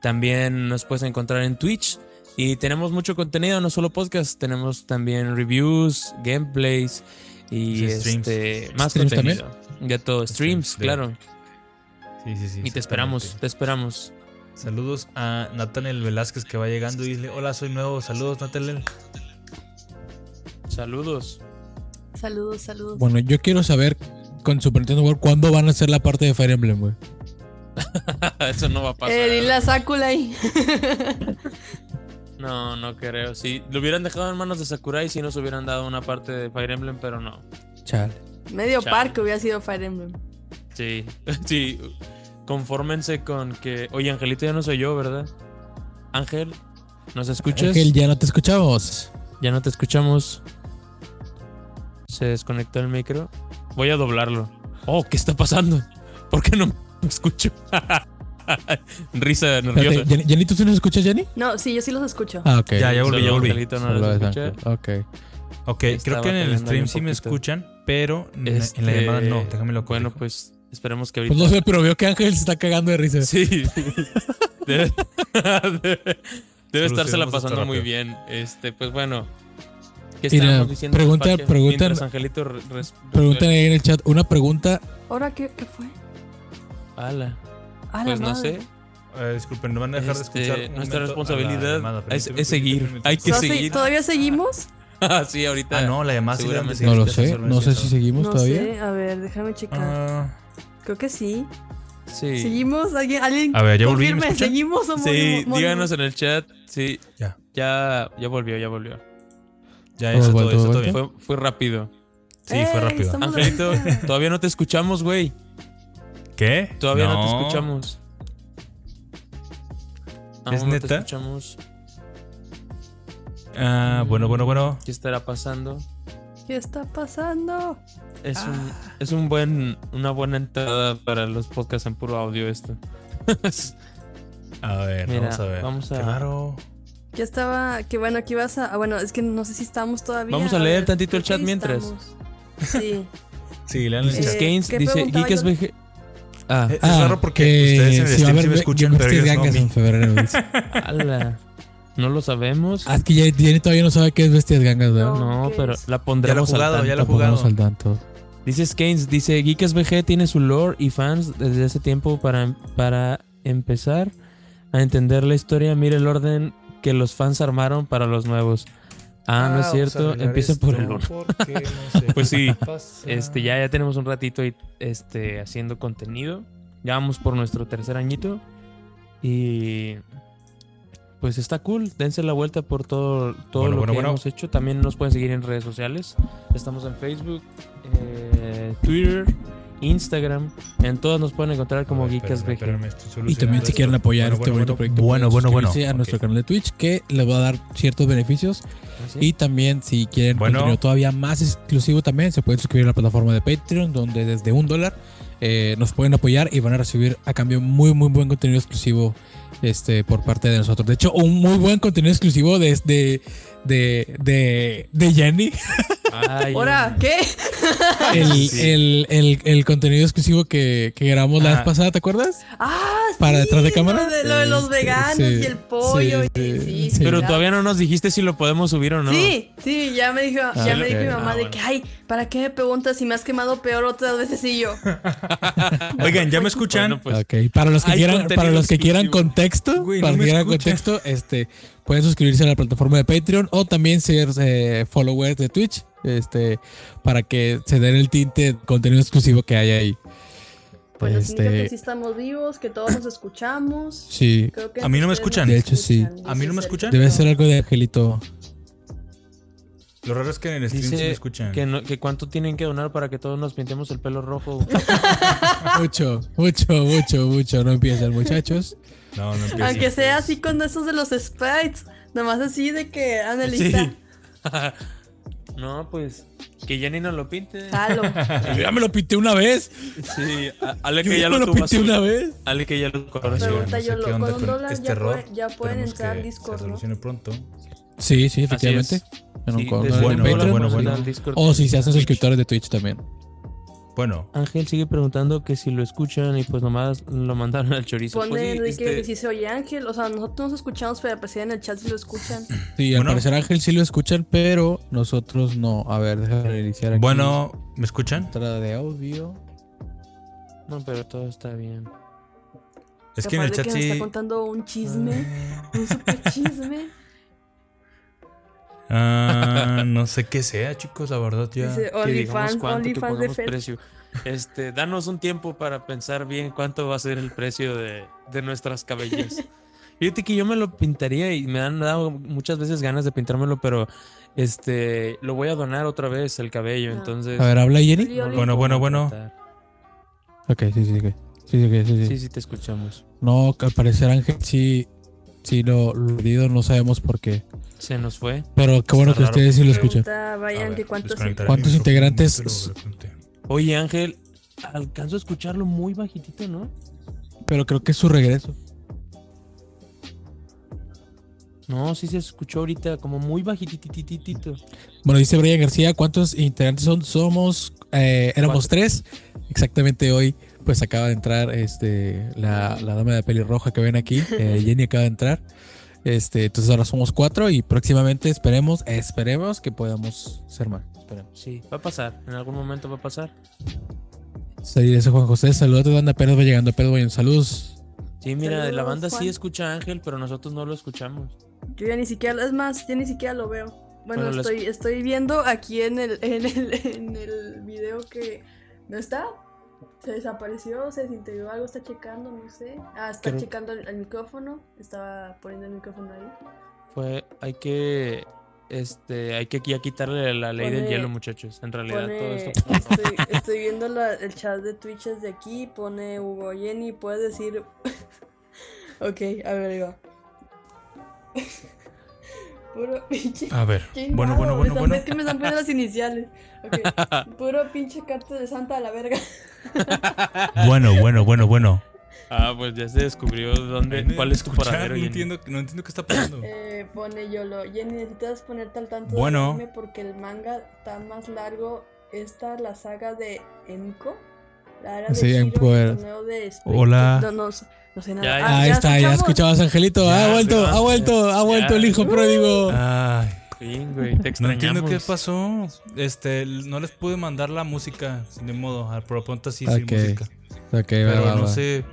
También nos puedes encontrar en Twitch. Y tenemos mucho contenido, no solo podcast, tenemos también reviews, gameplays y este más ¿Streams contenido. De todo, streams, Streams, de- claro. Sí, sí, sí. Y te esperamos, te esperamos. Saludos a Nathaniel Velázquez que va llegando y dice, hola, soy nuevo. Saludos, Nathaniel. Saludos. Saludos, saludos. Bueno, yo quiero saber con Super Nintendo World cuándo van a hacer la parte de Fire Emblem, güey. Eso no va a pasar. eh, dile a Sakura ahí. No, no creo. Si lo hubieran dejado en manos de Sakurai, si nos hubieran dado una parte de Fire Emblem, pero no. Chale. Medio Chale. parque hubiera sido Fire Emblem. Sí, sí. Confórmense con que. Oye, Angelito ya no soy yo, ¿verdad? Ángel, ¿nos escuchas? Ángel, ya no te escuchamos. Ya no te escuchamos. Se desconectó el micro. Voy a doblarlo. Oh, ¿qué está pasando? ¿Por qué no me escucho? Risa nerviosa. Espérate, Jenny, Jenny, ¿tú sí nos escuchas, Jenny? No, sí, yo sí los escucho. Ah, ok. Ya, ya volví, ya volví. Angelito no Solo nos es escucha. Ángel. Ok. Ok, Estaba creo que en el stream sí me escuchan, pero en la- en la Este, llamada no. Déjame lo Bueno, pues esperemos que Pues ahorita. no sé, pero veo que Ángel se está cagando de risa. Sí. Debe, debe, debe estársela pasando muy bien. Este, pues bueno. ¿Qué Mira, estábamos diciendo? pregunta- preguntan- Angelito Preguntan ahí en el chat una pregunta. ¿Ahora qué, qué fue? Ala. La Pues no sé. Eh, disculpen, no van a dejar de Este, escuchar. nuestra responsabilidad llamada. es, seguir. Hay que ¿Todavía- seguir. ¿Todavía seguimos? Ah, sí, ahorita. Ah, no, la llamada Seguramente. No lo sé. No sé si seguimos No todavía. sé, a ver, déjame checar. Ah, Creo que sí. Sí. ¿Seguimos? ¿Alguien? alguien A ver, ¿ya volví? ¿Seguimos o Sí, morimos? díganos en el chat. Sí. Ya. Ya, ya volvió, ya volvió. ya, ¿Hemos eso todo, eso todo vuelto? bien. Fue, fue rápido. Sí, fue ¡Ey, rápido. Angelito, todavía no te escuchamos, güey. ¿Qué? Todavía no, te escuchamos. ¿Es Aún no neta? te escuchamos. Ah, bueno, bueno, bueno. ¿Qué estará pasando? ¿Qué está pasando? Es Ah. un, es un buen, una buena entrada para los podcasts en puro audio esto. A ver, Mira, vamos a ver. vamos a- raro. Ya estaba, que bueno, aquí vas a, ah, bueno, es que no sé si estamos todavía. Vamos a leer ver, tantito el chat mientras. estamos. Sí. Sí, lean el Eh, chat. Dice Gaines, ¿qué dice yo? Ah, Es raro porque ustedes en el a sí me escuchan, Game pero ellos no en febrero. ala. No lo sabemos. Ah, es que Jenny, Jenny todavía no sabe qué es Bestias Gangas, ¿verdad? No. no, ¿qué pero es? la pondremos Ya lo jugado, al ya tanto. lo he Pongamos jugado. al tanto. Dice Skanes, dice Geekas VG tiene su lore y fans desde hace tiempo para, para empezar a entender la historia. Mire el orden que los fans armaron para los nuevos. Ah, no es cierto. Empiecen por el 1. Pues sí, Este, ya, ya tenemos un ratito ahí, este, haciendo contenido. Ya vamos por nuestro tercer añito. Y pues está cool. Dense la vuelta por todo, todo Bueno, lo bueno, que bueno. hemos hecho. También nos pueden seguir en redes sociales. Estamos en Facebook, eh, Twitter, Instagram. En todas nos pueden encontrar como Espérame, Geekas VG. espérame, estoy Y también si esto. quieren apoyar Bueno, este bueno, bonito proyecto, Bueno, pueden bueno, bueno. a nuestro canal de Twitch que les va a dar ciertos beneficios. ¿Ah, sí? Y también si quieren Bueno. contenido todavía más exclusivo también, se pueden suscribir a la plataforma de Patreon, donde desde un dólar eh, nos pueden apoyar y van a recibir a cambio muy, muy buen contenido exclusivo este, por parte de nosotros. De hecho, un muy buen contenido exclusivo de, de, de, de, de Jenny. Ay, ¿Ahora qué? El, Sí. el, el, el contenido exclusivo que, que grabamos la Ah. vez pasada, ¿te acuerdas? Ah, Para sí, detrás de cámara. Lo de, lo de los veganos sí, y el pollo. sí, y, sí, sí. Pero todavía no nos dijiste si lo podemos subir o no. Sí, sí, ya me dijo, ya Ah, me dijo mi mamá Ah, de que, ay, ¿para qué me preguntas si me has quemado peor otras veces y yo? Oigan, ¿ya me escuchan? Bueno, pues, ok, para los que quieran, para los que quieran contexto, Güey, para no que quieran contexto, este, pueden suscribirse a la plataforma de Patreon o también ser eh, followers de Twitch, este, para que se den el tinte de contenido exclusivo que hay ahí. Pues significa que este, sí estamos vivos, que todos nos escuchamos. sí, Creo que A mí no me escuchan. De hecho, sí. ¿A mí no me escuchan? Debe ser algo de Angelito. Lo raro es que en el stream sí Dice me escuchan. que, no- que cuánto tienen que donar para que todos nos pintemos el pelo rojo. Mucho, mucho, mucho, mucho. No empiezan, muchachos. No, no empieces. Aunque sea así con esos de los sprites, nomás así de que Anelita, Sí. no, pues que Jenny nos lo pinte. jalo. Yo ya me lo pinté una vez. Sí, Ale Yo que ya ya me lo pinté una vez. Ale que ya lo sí, Pregunta no sé yo, lo- onda con un dólar este ya ya pueden Esperemos entrar al Discord, Se ¿no? solucione pronto. Sí, sí, efectivamente. En un Sí, bueno, un bueno, dólar bueno, bueno. O si se hacen suscriptores de Twitch también. Bueno, Ángel sigue preguntando que si lo escuchan y pues nomás lo mandaron al chorizo. Pone Pues sí, Enrique este, que si se oye Ángel, o sea, nosotros nos escuchamos, pero pues en el chat si lo escuchan. Sí, al Bueno. parecer Ángel sí lo escuchan, pero nosotros no. A ver, déjame iniciar aquí. bueno, ¿me escuchan? Entrada de audio. No, pero todo está bien. Es que en el de chat que nos está contando un chisme, un super chisme. Ah, no sé qué sea, chicos, la verdad ya. Dice Que digamos cuánto que pongamos precio. Este, danos un tiempo para pensar bien cuánto va a ser el precio de, de nuestras cabellas. Fíjate que yo me lo pintaría y me han dado muchas veces ganas de pintármelo, pero este lo voy a donar otra vez el cabello, Ah. entonces. A ver, habla Jenny. Bueno, bueno, bueno. Ok, sí, sí, sí. Sí, sí, sí, sí. Sí, sí, te escuchamos. No, al parecer Ángel sí, sí lo, lo perdido, no sabemos por qué. Se nos fue. Pero qué bueno que ustedes sí lo escuchan. Vayan ver, cuántos ¿Cuántos integrantes? Oye, Ángel, alcanzo a escucharlo muy bajitito, ¿no? Pero creo que es su regreso. No, sí se escuchó ahorita como muy bajititititito. Bueno, dice Brian García, ¿cuántos integrantes son? Somos, eh, éramos tres. Exactamente hoy, pues acaba de entrar este, la, la dama de pelirroja que ven aquí. eh, Jenny acaba de entrar. Este, entonces ahora somos cuatro y próximamente esperemos, esperemos que podamos ser más. Esperemos. Sí, va a pasar. En algún momento va a pasar. Sí, dice Juan José, saludos, banda, apenas va llegando, voy en saludos. Sí, mira, la banda sí escucha a Ángel, pero nosotros no lo escuchamos. Yo ya ni siquiera, es más, ya ni siquiera lo veo. Bueno, Bueno, las- estoy, estoy viendo aquí en el, en el, en el video que no está. Se desapareció, se desintegró algo, está checando, no sé. Ah, está Creo- checando el, el micrófono. Estaba poniendo el micrófono ahí. Fue, hay que, este, hay que ya quitarle la ley del hielo, muchachos. En realidad todo esto. estoy, estoy viendo la- el chat de Twitch desde aquí. Pone Hugo Jenny, puedes decir. ok, a ver, ahí va. Puro pinche. A ver, bueno, bueno, bueno, bueno. Es que me están poniendo las iniciales. Ok, Puro pinche carta de Santa a la verga. Bueno, bueno, bueno, bueno. Ah, pues ya se descubrió dónde, cuál es tu paradero. No Jenny. entiendo, no entiendo qué está pasando. Eh, pone Yolo. Jenny, necesitas ponerte al tanto Bueno. anime porque el manga está más largo. Esta, la saga de Enko. La era de Sí, Shiro, el torneo de Hola. No, no, no sé nada. Ya, Ah, Ahí está, ya escuchabas, Angelito. Ya, ha vuelto, ya. ha vuelto, ha vuelto el hijo pródigo. Ay, Sí, güey, te no entiendo qué pasó. Este, no les pude mandar la música, de modo, al por lo pronto así sin música. Ok, Pero va, no va. sé.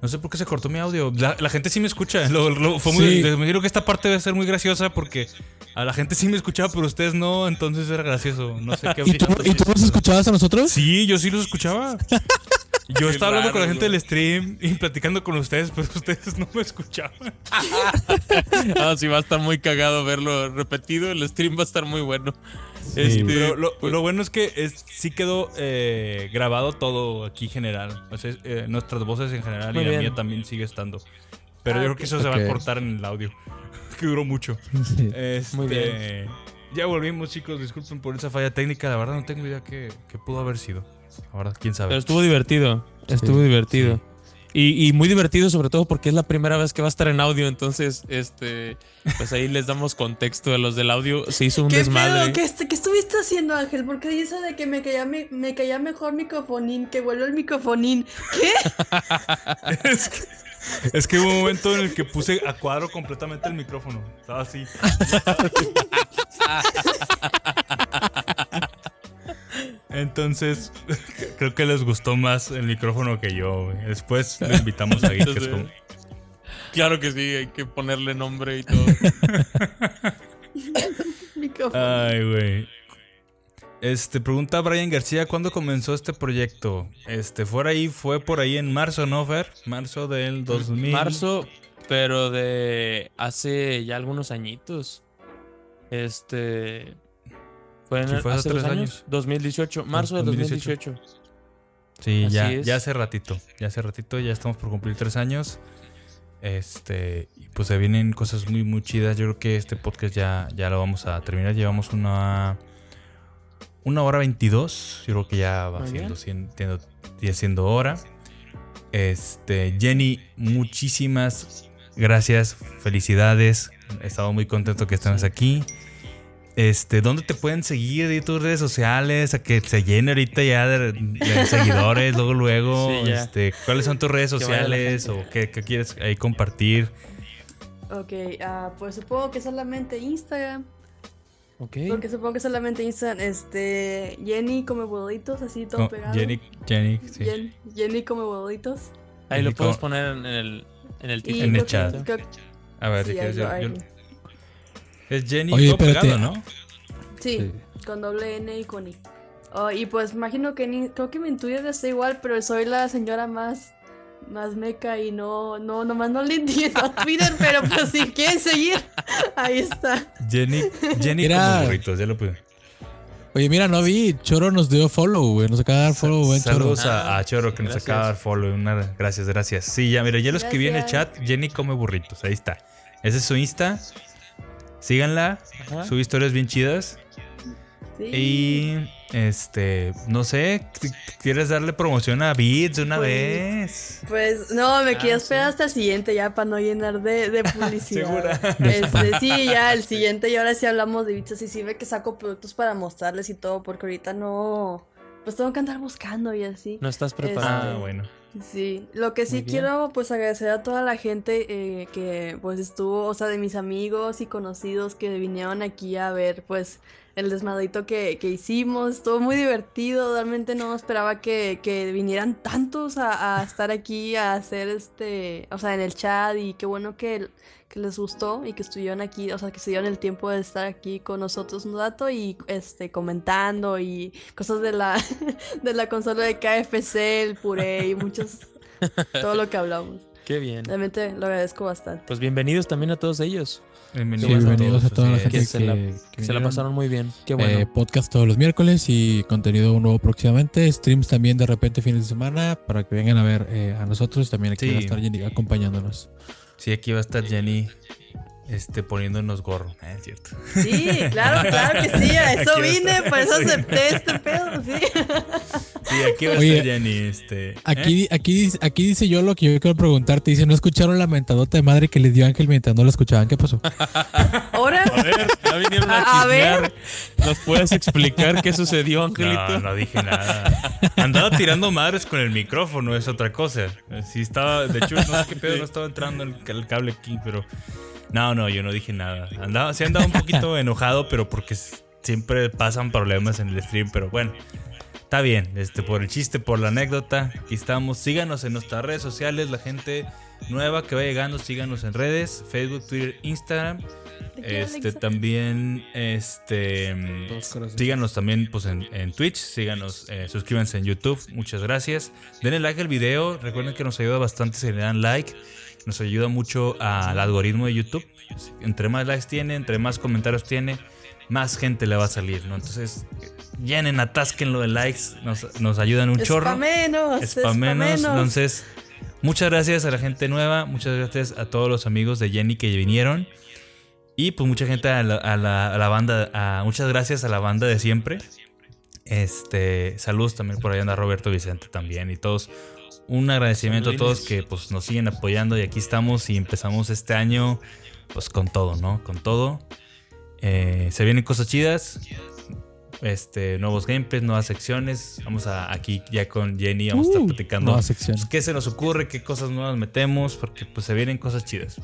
No sé por qué se cortó mi audio. La, la gente sí me escucha. Lo- lo- fue muy, Sí. Me imagino que esta parte debe ser muy graciosa porque a la gente sí me escuchaba, pero ustedes no. Entonces era gracioso. No sé qué. ¿Y tú, ¿Y tú nos escuchabas a nosotros? Sí, yo sí los escuchaba. Yo estaba hablando con la gente del stream y platicando con ustedes, pero ustedes no me escuchaban. Ah, sí, va a estar muy cagado verlo repetido. El stream va a estar muy bueno. Sí, Este, pero lo, lo bueno es que es, sí quedó eh, grabado todo aquí general. O sea, eh, nuestras voces en general Muy y la mía también sigue estando. Pero Ah, yo creo que eso se va a cortar en el audio. que duró mucho. Sí. Este, Muy bien. Ya volvimos, chicos. Disculpen por esa falla técnica. La verdad no tengo idea qué, qué pudo haber sido. La verdad, quién sabe. Pero estuvo divertido. Estuvo divertido. Y, y muy divertido, sobre todo porque es la primera vez que va a estar en audio. Entonces, este, pues ahí les damos contexto a los del audio. Se hizo un ¿Qué desmadre. pedo? ¿Qué, est- qué estuviste haciendo, Ángel? ¿Por qué dice de que me caía, me, me caía mejor microfonín, que vuelve el microfonín? ¿Qué? es, que, es que hubo un momento en el que puse a cuadro completamente el micrófono. Estaba así. Entonces, creo que les gustó más el micrófono que yo. güey. Después le invitamos a Geek, como- Claro que sí, hay que ponerle nombre y todo. Micrófono. Ay, güey. Este, pregunta Brian García, ¿cuándo comenzó este proyecto? Este, fue ahí, fue por ahí en marzo, ¿no, Fer? Marzo del 2000. Marzo, pero de hace ya algunos añitos. Este. Fue, en Sí, fue hace tres años. años. 2018, marzo de 2018. 2018. Sí, Así ya, es. ya hace ratito. Ya hace ratito, ya estamos por cumplir tres años. Este, y pues se vienen cosas muy, muy chidas. Yo creo que este podcast ya, ya lo vamos a terminar. Llevamos una. Una hora 22. Yo creo que ya va siendo, siendo, siendo hora. Este, Jenny, muchísimas gracias. Felicidades. He estado muy contento que estés aquí. Este, ¿dónde te pueden seguir? ¿Y tus redes sociales? A que se llene ahorita ya de, de seguidores, luego, luego. Sí, este, ¿Cuáles son tus redes sociales? ¿O qué, qué quieres ahí compartir? Ok, ah, pues supongo que solamente Instagram. Ok. Porque supongo que solamente Instagram. Este. Jenny come huevitos, así todo No, pegado. Jenny, Jenny, sí. Jen- Jenny come huevitos. Ahí lo puedes poner en el, en el. En el que- chat. A ver, sí, si quieres, yo- es Jenny Oye, espérate. pegado, ¿no? Sí, Sí. con doble N y con I. Oh, y pues imagino que ni, creo que mi Twitter está igual, pero soy la señora más más meca y no no nomás no le entiendo a Twitter, pero pues si quieren seguir, ahí está. Jenny, Jenny Mira. como burritos, ya lo puse. Oye, mira, no vi. Choro nos dio follow, güey. Nos acaba de dar follow, buen Choro. Saludos a, Ah, a Choro que nos gracias. acaba de dar follow. Una- gracias, gracias. Sí, ya, mira, ya lo escribí en el chat. Jenny come burritos, ahí está. Ese es su Insta. Síganla. Ajá. Sube historias bien chidas. Sí. Y este, no sé, ¿qu- ¿quieres darle promoción a Beats de una Pues, vez? Pues no, me Ah, quiero esperar sí. hasta el siguiente ya para no llenar de, de publicidad. ¿Segura? Este, sí, ya el siguiente y ahora sí hablamos de bichos y sí ve que saco productos para mostrarles y todo, porque ahorita no, pues tengo que andar buscando y así. No estás Este, preparado. Ah, bueno. Sí, lo que sí quiero pues agradecer a toda la gente eh, que pues estuvo, o sea, de mis amigos y conocidos que vinieron aquí a ver pues el desmadrito que, que hicimos, estuvo muy divertido, realmente no esperaba que, que vinieran tantos a, a estar aquí a hacer este, o sea, en el chat y qué bueno que, que les gustó y que estuvieron aquí, o sea, que se dieron el tiempo de estar aquí con nosotros un rato y este comentando y cosas de la de la consola de KFC, el puré y muchos todo lo que hablamos. Qué bien. Realmente lo agradezco bastante. Pues bienvenidos también a todos ellos. Bienvenidos, Sí, bienvenidos a toda la gente. Que se la- que, que Se la vinieron. pasaron muy bien. Qué bueno. Eh, podcast todos los miércoles y contenido nuevo próximamente. Streams también de repente fines de semana para que vengan a ver eh, a nosotros. También aquí Sí. va a estar Jenny acompañándonos. Sí, aquí va a estar Jenny este, poniéndonos gorro. Ah, es cierto. Sí, claro, claro que sí, a eso a vine, por eso acepté este pedo, sí. Sí, aquí va a Oye, estar Jenny. Este, Aquí, aquí, dice- aquí dice yo lo que yo quiero preguntarte. Dice, ¿no escucharon la mentadota de madre que les dio Ángel mientras no la escuchaban? ¿Qué pasó? Ahora, A ver, ya vinieron a, A- a ver. chismear. ¿Nos puedes explicar qué sucedió, No, Angelito? no dije nada. Andaba tirando madres con el micrófono, es otra cosa. Sí estaba, de hecho, no sé qué pedo, no estaba entrando el, el cable aquí, pero... No, no, yo no dije nada. Andaba, sí andaba un poquito enojado, pero porque siempre pasan problemas en el stream, pero bueno. Está bien, este, por el chiste, por la anécdota, aquí estamos. Síganos en nuestras redes sociales, la gente nueva que va llegando, síganos en redes, Facebook, Twitter, Instagram. Este también, este, síganos también pues en, en Twitch, síganos, eh, suscríbanse en YouTube, muchas gracias. Denle like al video, recuerden que nos ayuda bastante si le dan like, nos ayuda mucho al algoritmo de YouTube. Entre más likes tiene, entre más comentarios tiene, más gente le va a salir, ¿no? Entonces, llenen, atásquenlo de likes, nos, nos ayudan un chorro. Spamenos, Spamenos. spamenos. Entonces, muchas gracias a la gente nueva, muchas gracias a todos los amigos de Jenny que vinieron. Y pues mucha gente a la, a la- a la banda, a- muchas gracias a la banda de siempre. Este, saludos también por ahí anda Roberto Vicente también y todos. Un agradecimiento a todos que pues nos siguen apoyando y aquí estamos y empezamos este año pues con todo, ¿no? Con todo. Eh, se vienen cosas chidas. Este, nuevos gameplays, nuevas secciones. Vamos a aquí ya con Jenny, vamos a estar Uh, platicando pues, qué se nos ocurre, qué cosas nuevas metemos, porque pues se vienen cosas chidas.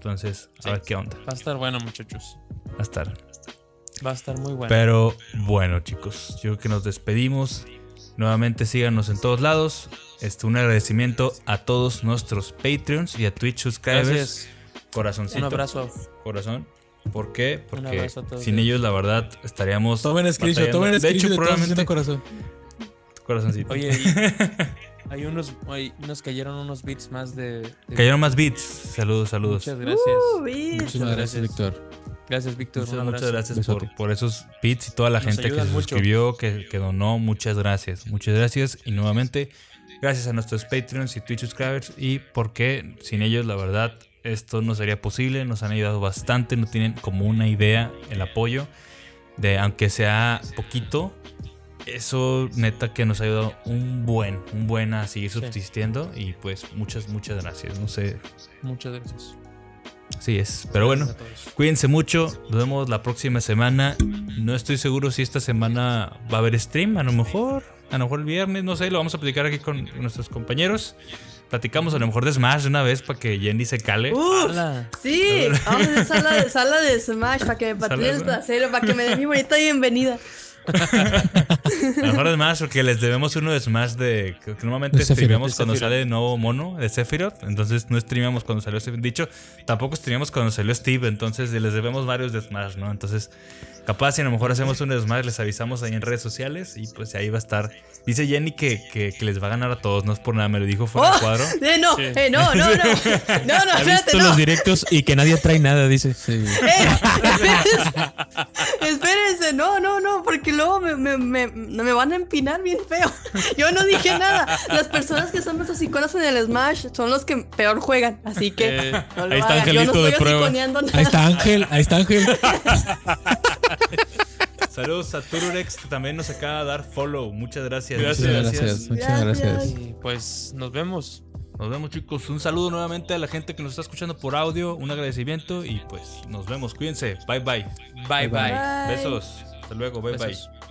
Entonces, a ver qué onda. Va a estar bueno, muchachos. Va a estar. Va a estar muy bueno. Pero bueno, chicos, yo creo que nos despedimos. Nuevamente síganos en todos lados. Este, un agradecimiento a todos nuestros Patreons y a Twitch subscribers. Gracias. Corazoncito. Un abrazo. Corazón. ¿Por qué? Porque abrazo a todos sin ellos. ellos, la verdad, estaríamos. Tomen batallando. tomen De hecho, de probablemente. corazón. Corazoncito. Oye, y hay unos, hay, nos cayeron unos bits más de. de- Cayeron más beats. Saludos, saludos. Muchas gracias. Uh. Muchísimas gracias. Víctor. Gracias, Víctor. Muchas, muchas gracias por, por esos bits y toda la Nos gente que se mucho. suscribió, que, que donó. Muchas gracias. Muchas gracias. Y nuevamente, gracias a nuestros Patreons y Twitch subscribers. Y porque sin ellos, la verdad, esto no sería posible. Nos han ayudado bastante. No tienen como una idea el apoyo. De aunque sea poquito. Eso neta que nos ha ayudado un buen, un buen a seguir Sí. subsistiendo. Y pues muchas, muchas gracias. No sé. Muchas gracias. Sí es. Pero bueno. Cuídense mucho, nos vemos la próxima semana. No estoy seguro si esta semana va a haber stream, a lo mejor, a lo mejor el viernes, no sé, lo vamos a platicar aquí con nuestros compañeros. Platicamos a lo mejor de Smash de una vez para que Jenny se cale. Uf, sí, vamos a hacer sala de, sala de Smash para que me de el trasero, para que me den mi bonita bienvenida. A lo mejor de Smash, porque les debemos uno de Smash de que normalmente De Sephiroth. streameamos De cuando Sephiroth. sale el nuevo mono de Sephiroth. Entonces no streameamos cuando salió ese dicho. Tampoco streameamos cuando salió Steve. Entonces les debemos varios de Smash, ¿no? Entonces, capaz si a lo mejor hacemos uno de Smash, les avisamos ahí en redes sociales. Y pues ahí va a estar. Dice Jenny que, que, que les va a ganar a todos, no es por nada, me lo dijo fuera Oh, cuadro. eh, no, Sí. eh, no, no, no, no, no, Ha espérate, visto no. los directos y que nadie trae nada, dice. Sí. Eh, espérense, espérense, no, no, no, porque luego me, me, me, me van a empinar bien feo. Yo no dije nada. Las personas que son nuestros iconos en el Smash son los que peor juegan, así que Eh, no lo ahí está hagan. Yo no Angelito de estoy prueba. nada. Ahí está Ángel, ahí está Ángel. Saludos a Tururex, que también nos acaba de dar follow. Muchas gracias. Gracias. muchas gracias, muchas Gracias. gracias. Y pues nos vemos. Nos vemos, chicos. Un saludo nuevamente a la gente que nos está escuchando por audio. Un agradecimiento y pues nos vemos. Cuídense. Bye bye. Bye bye. Bye. Besos. Hasta luego. Bye bye.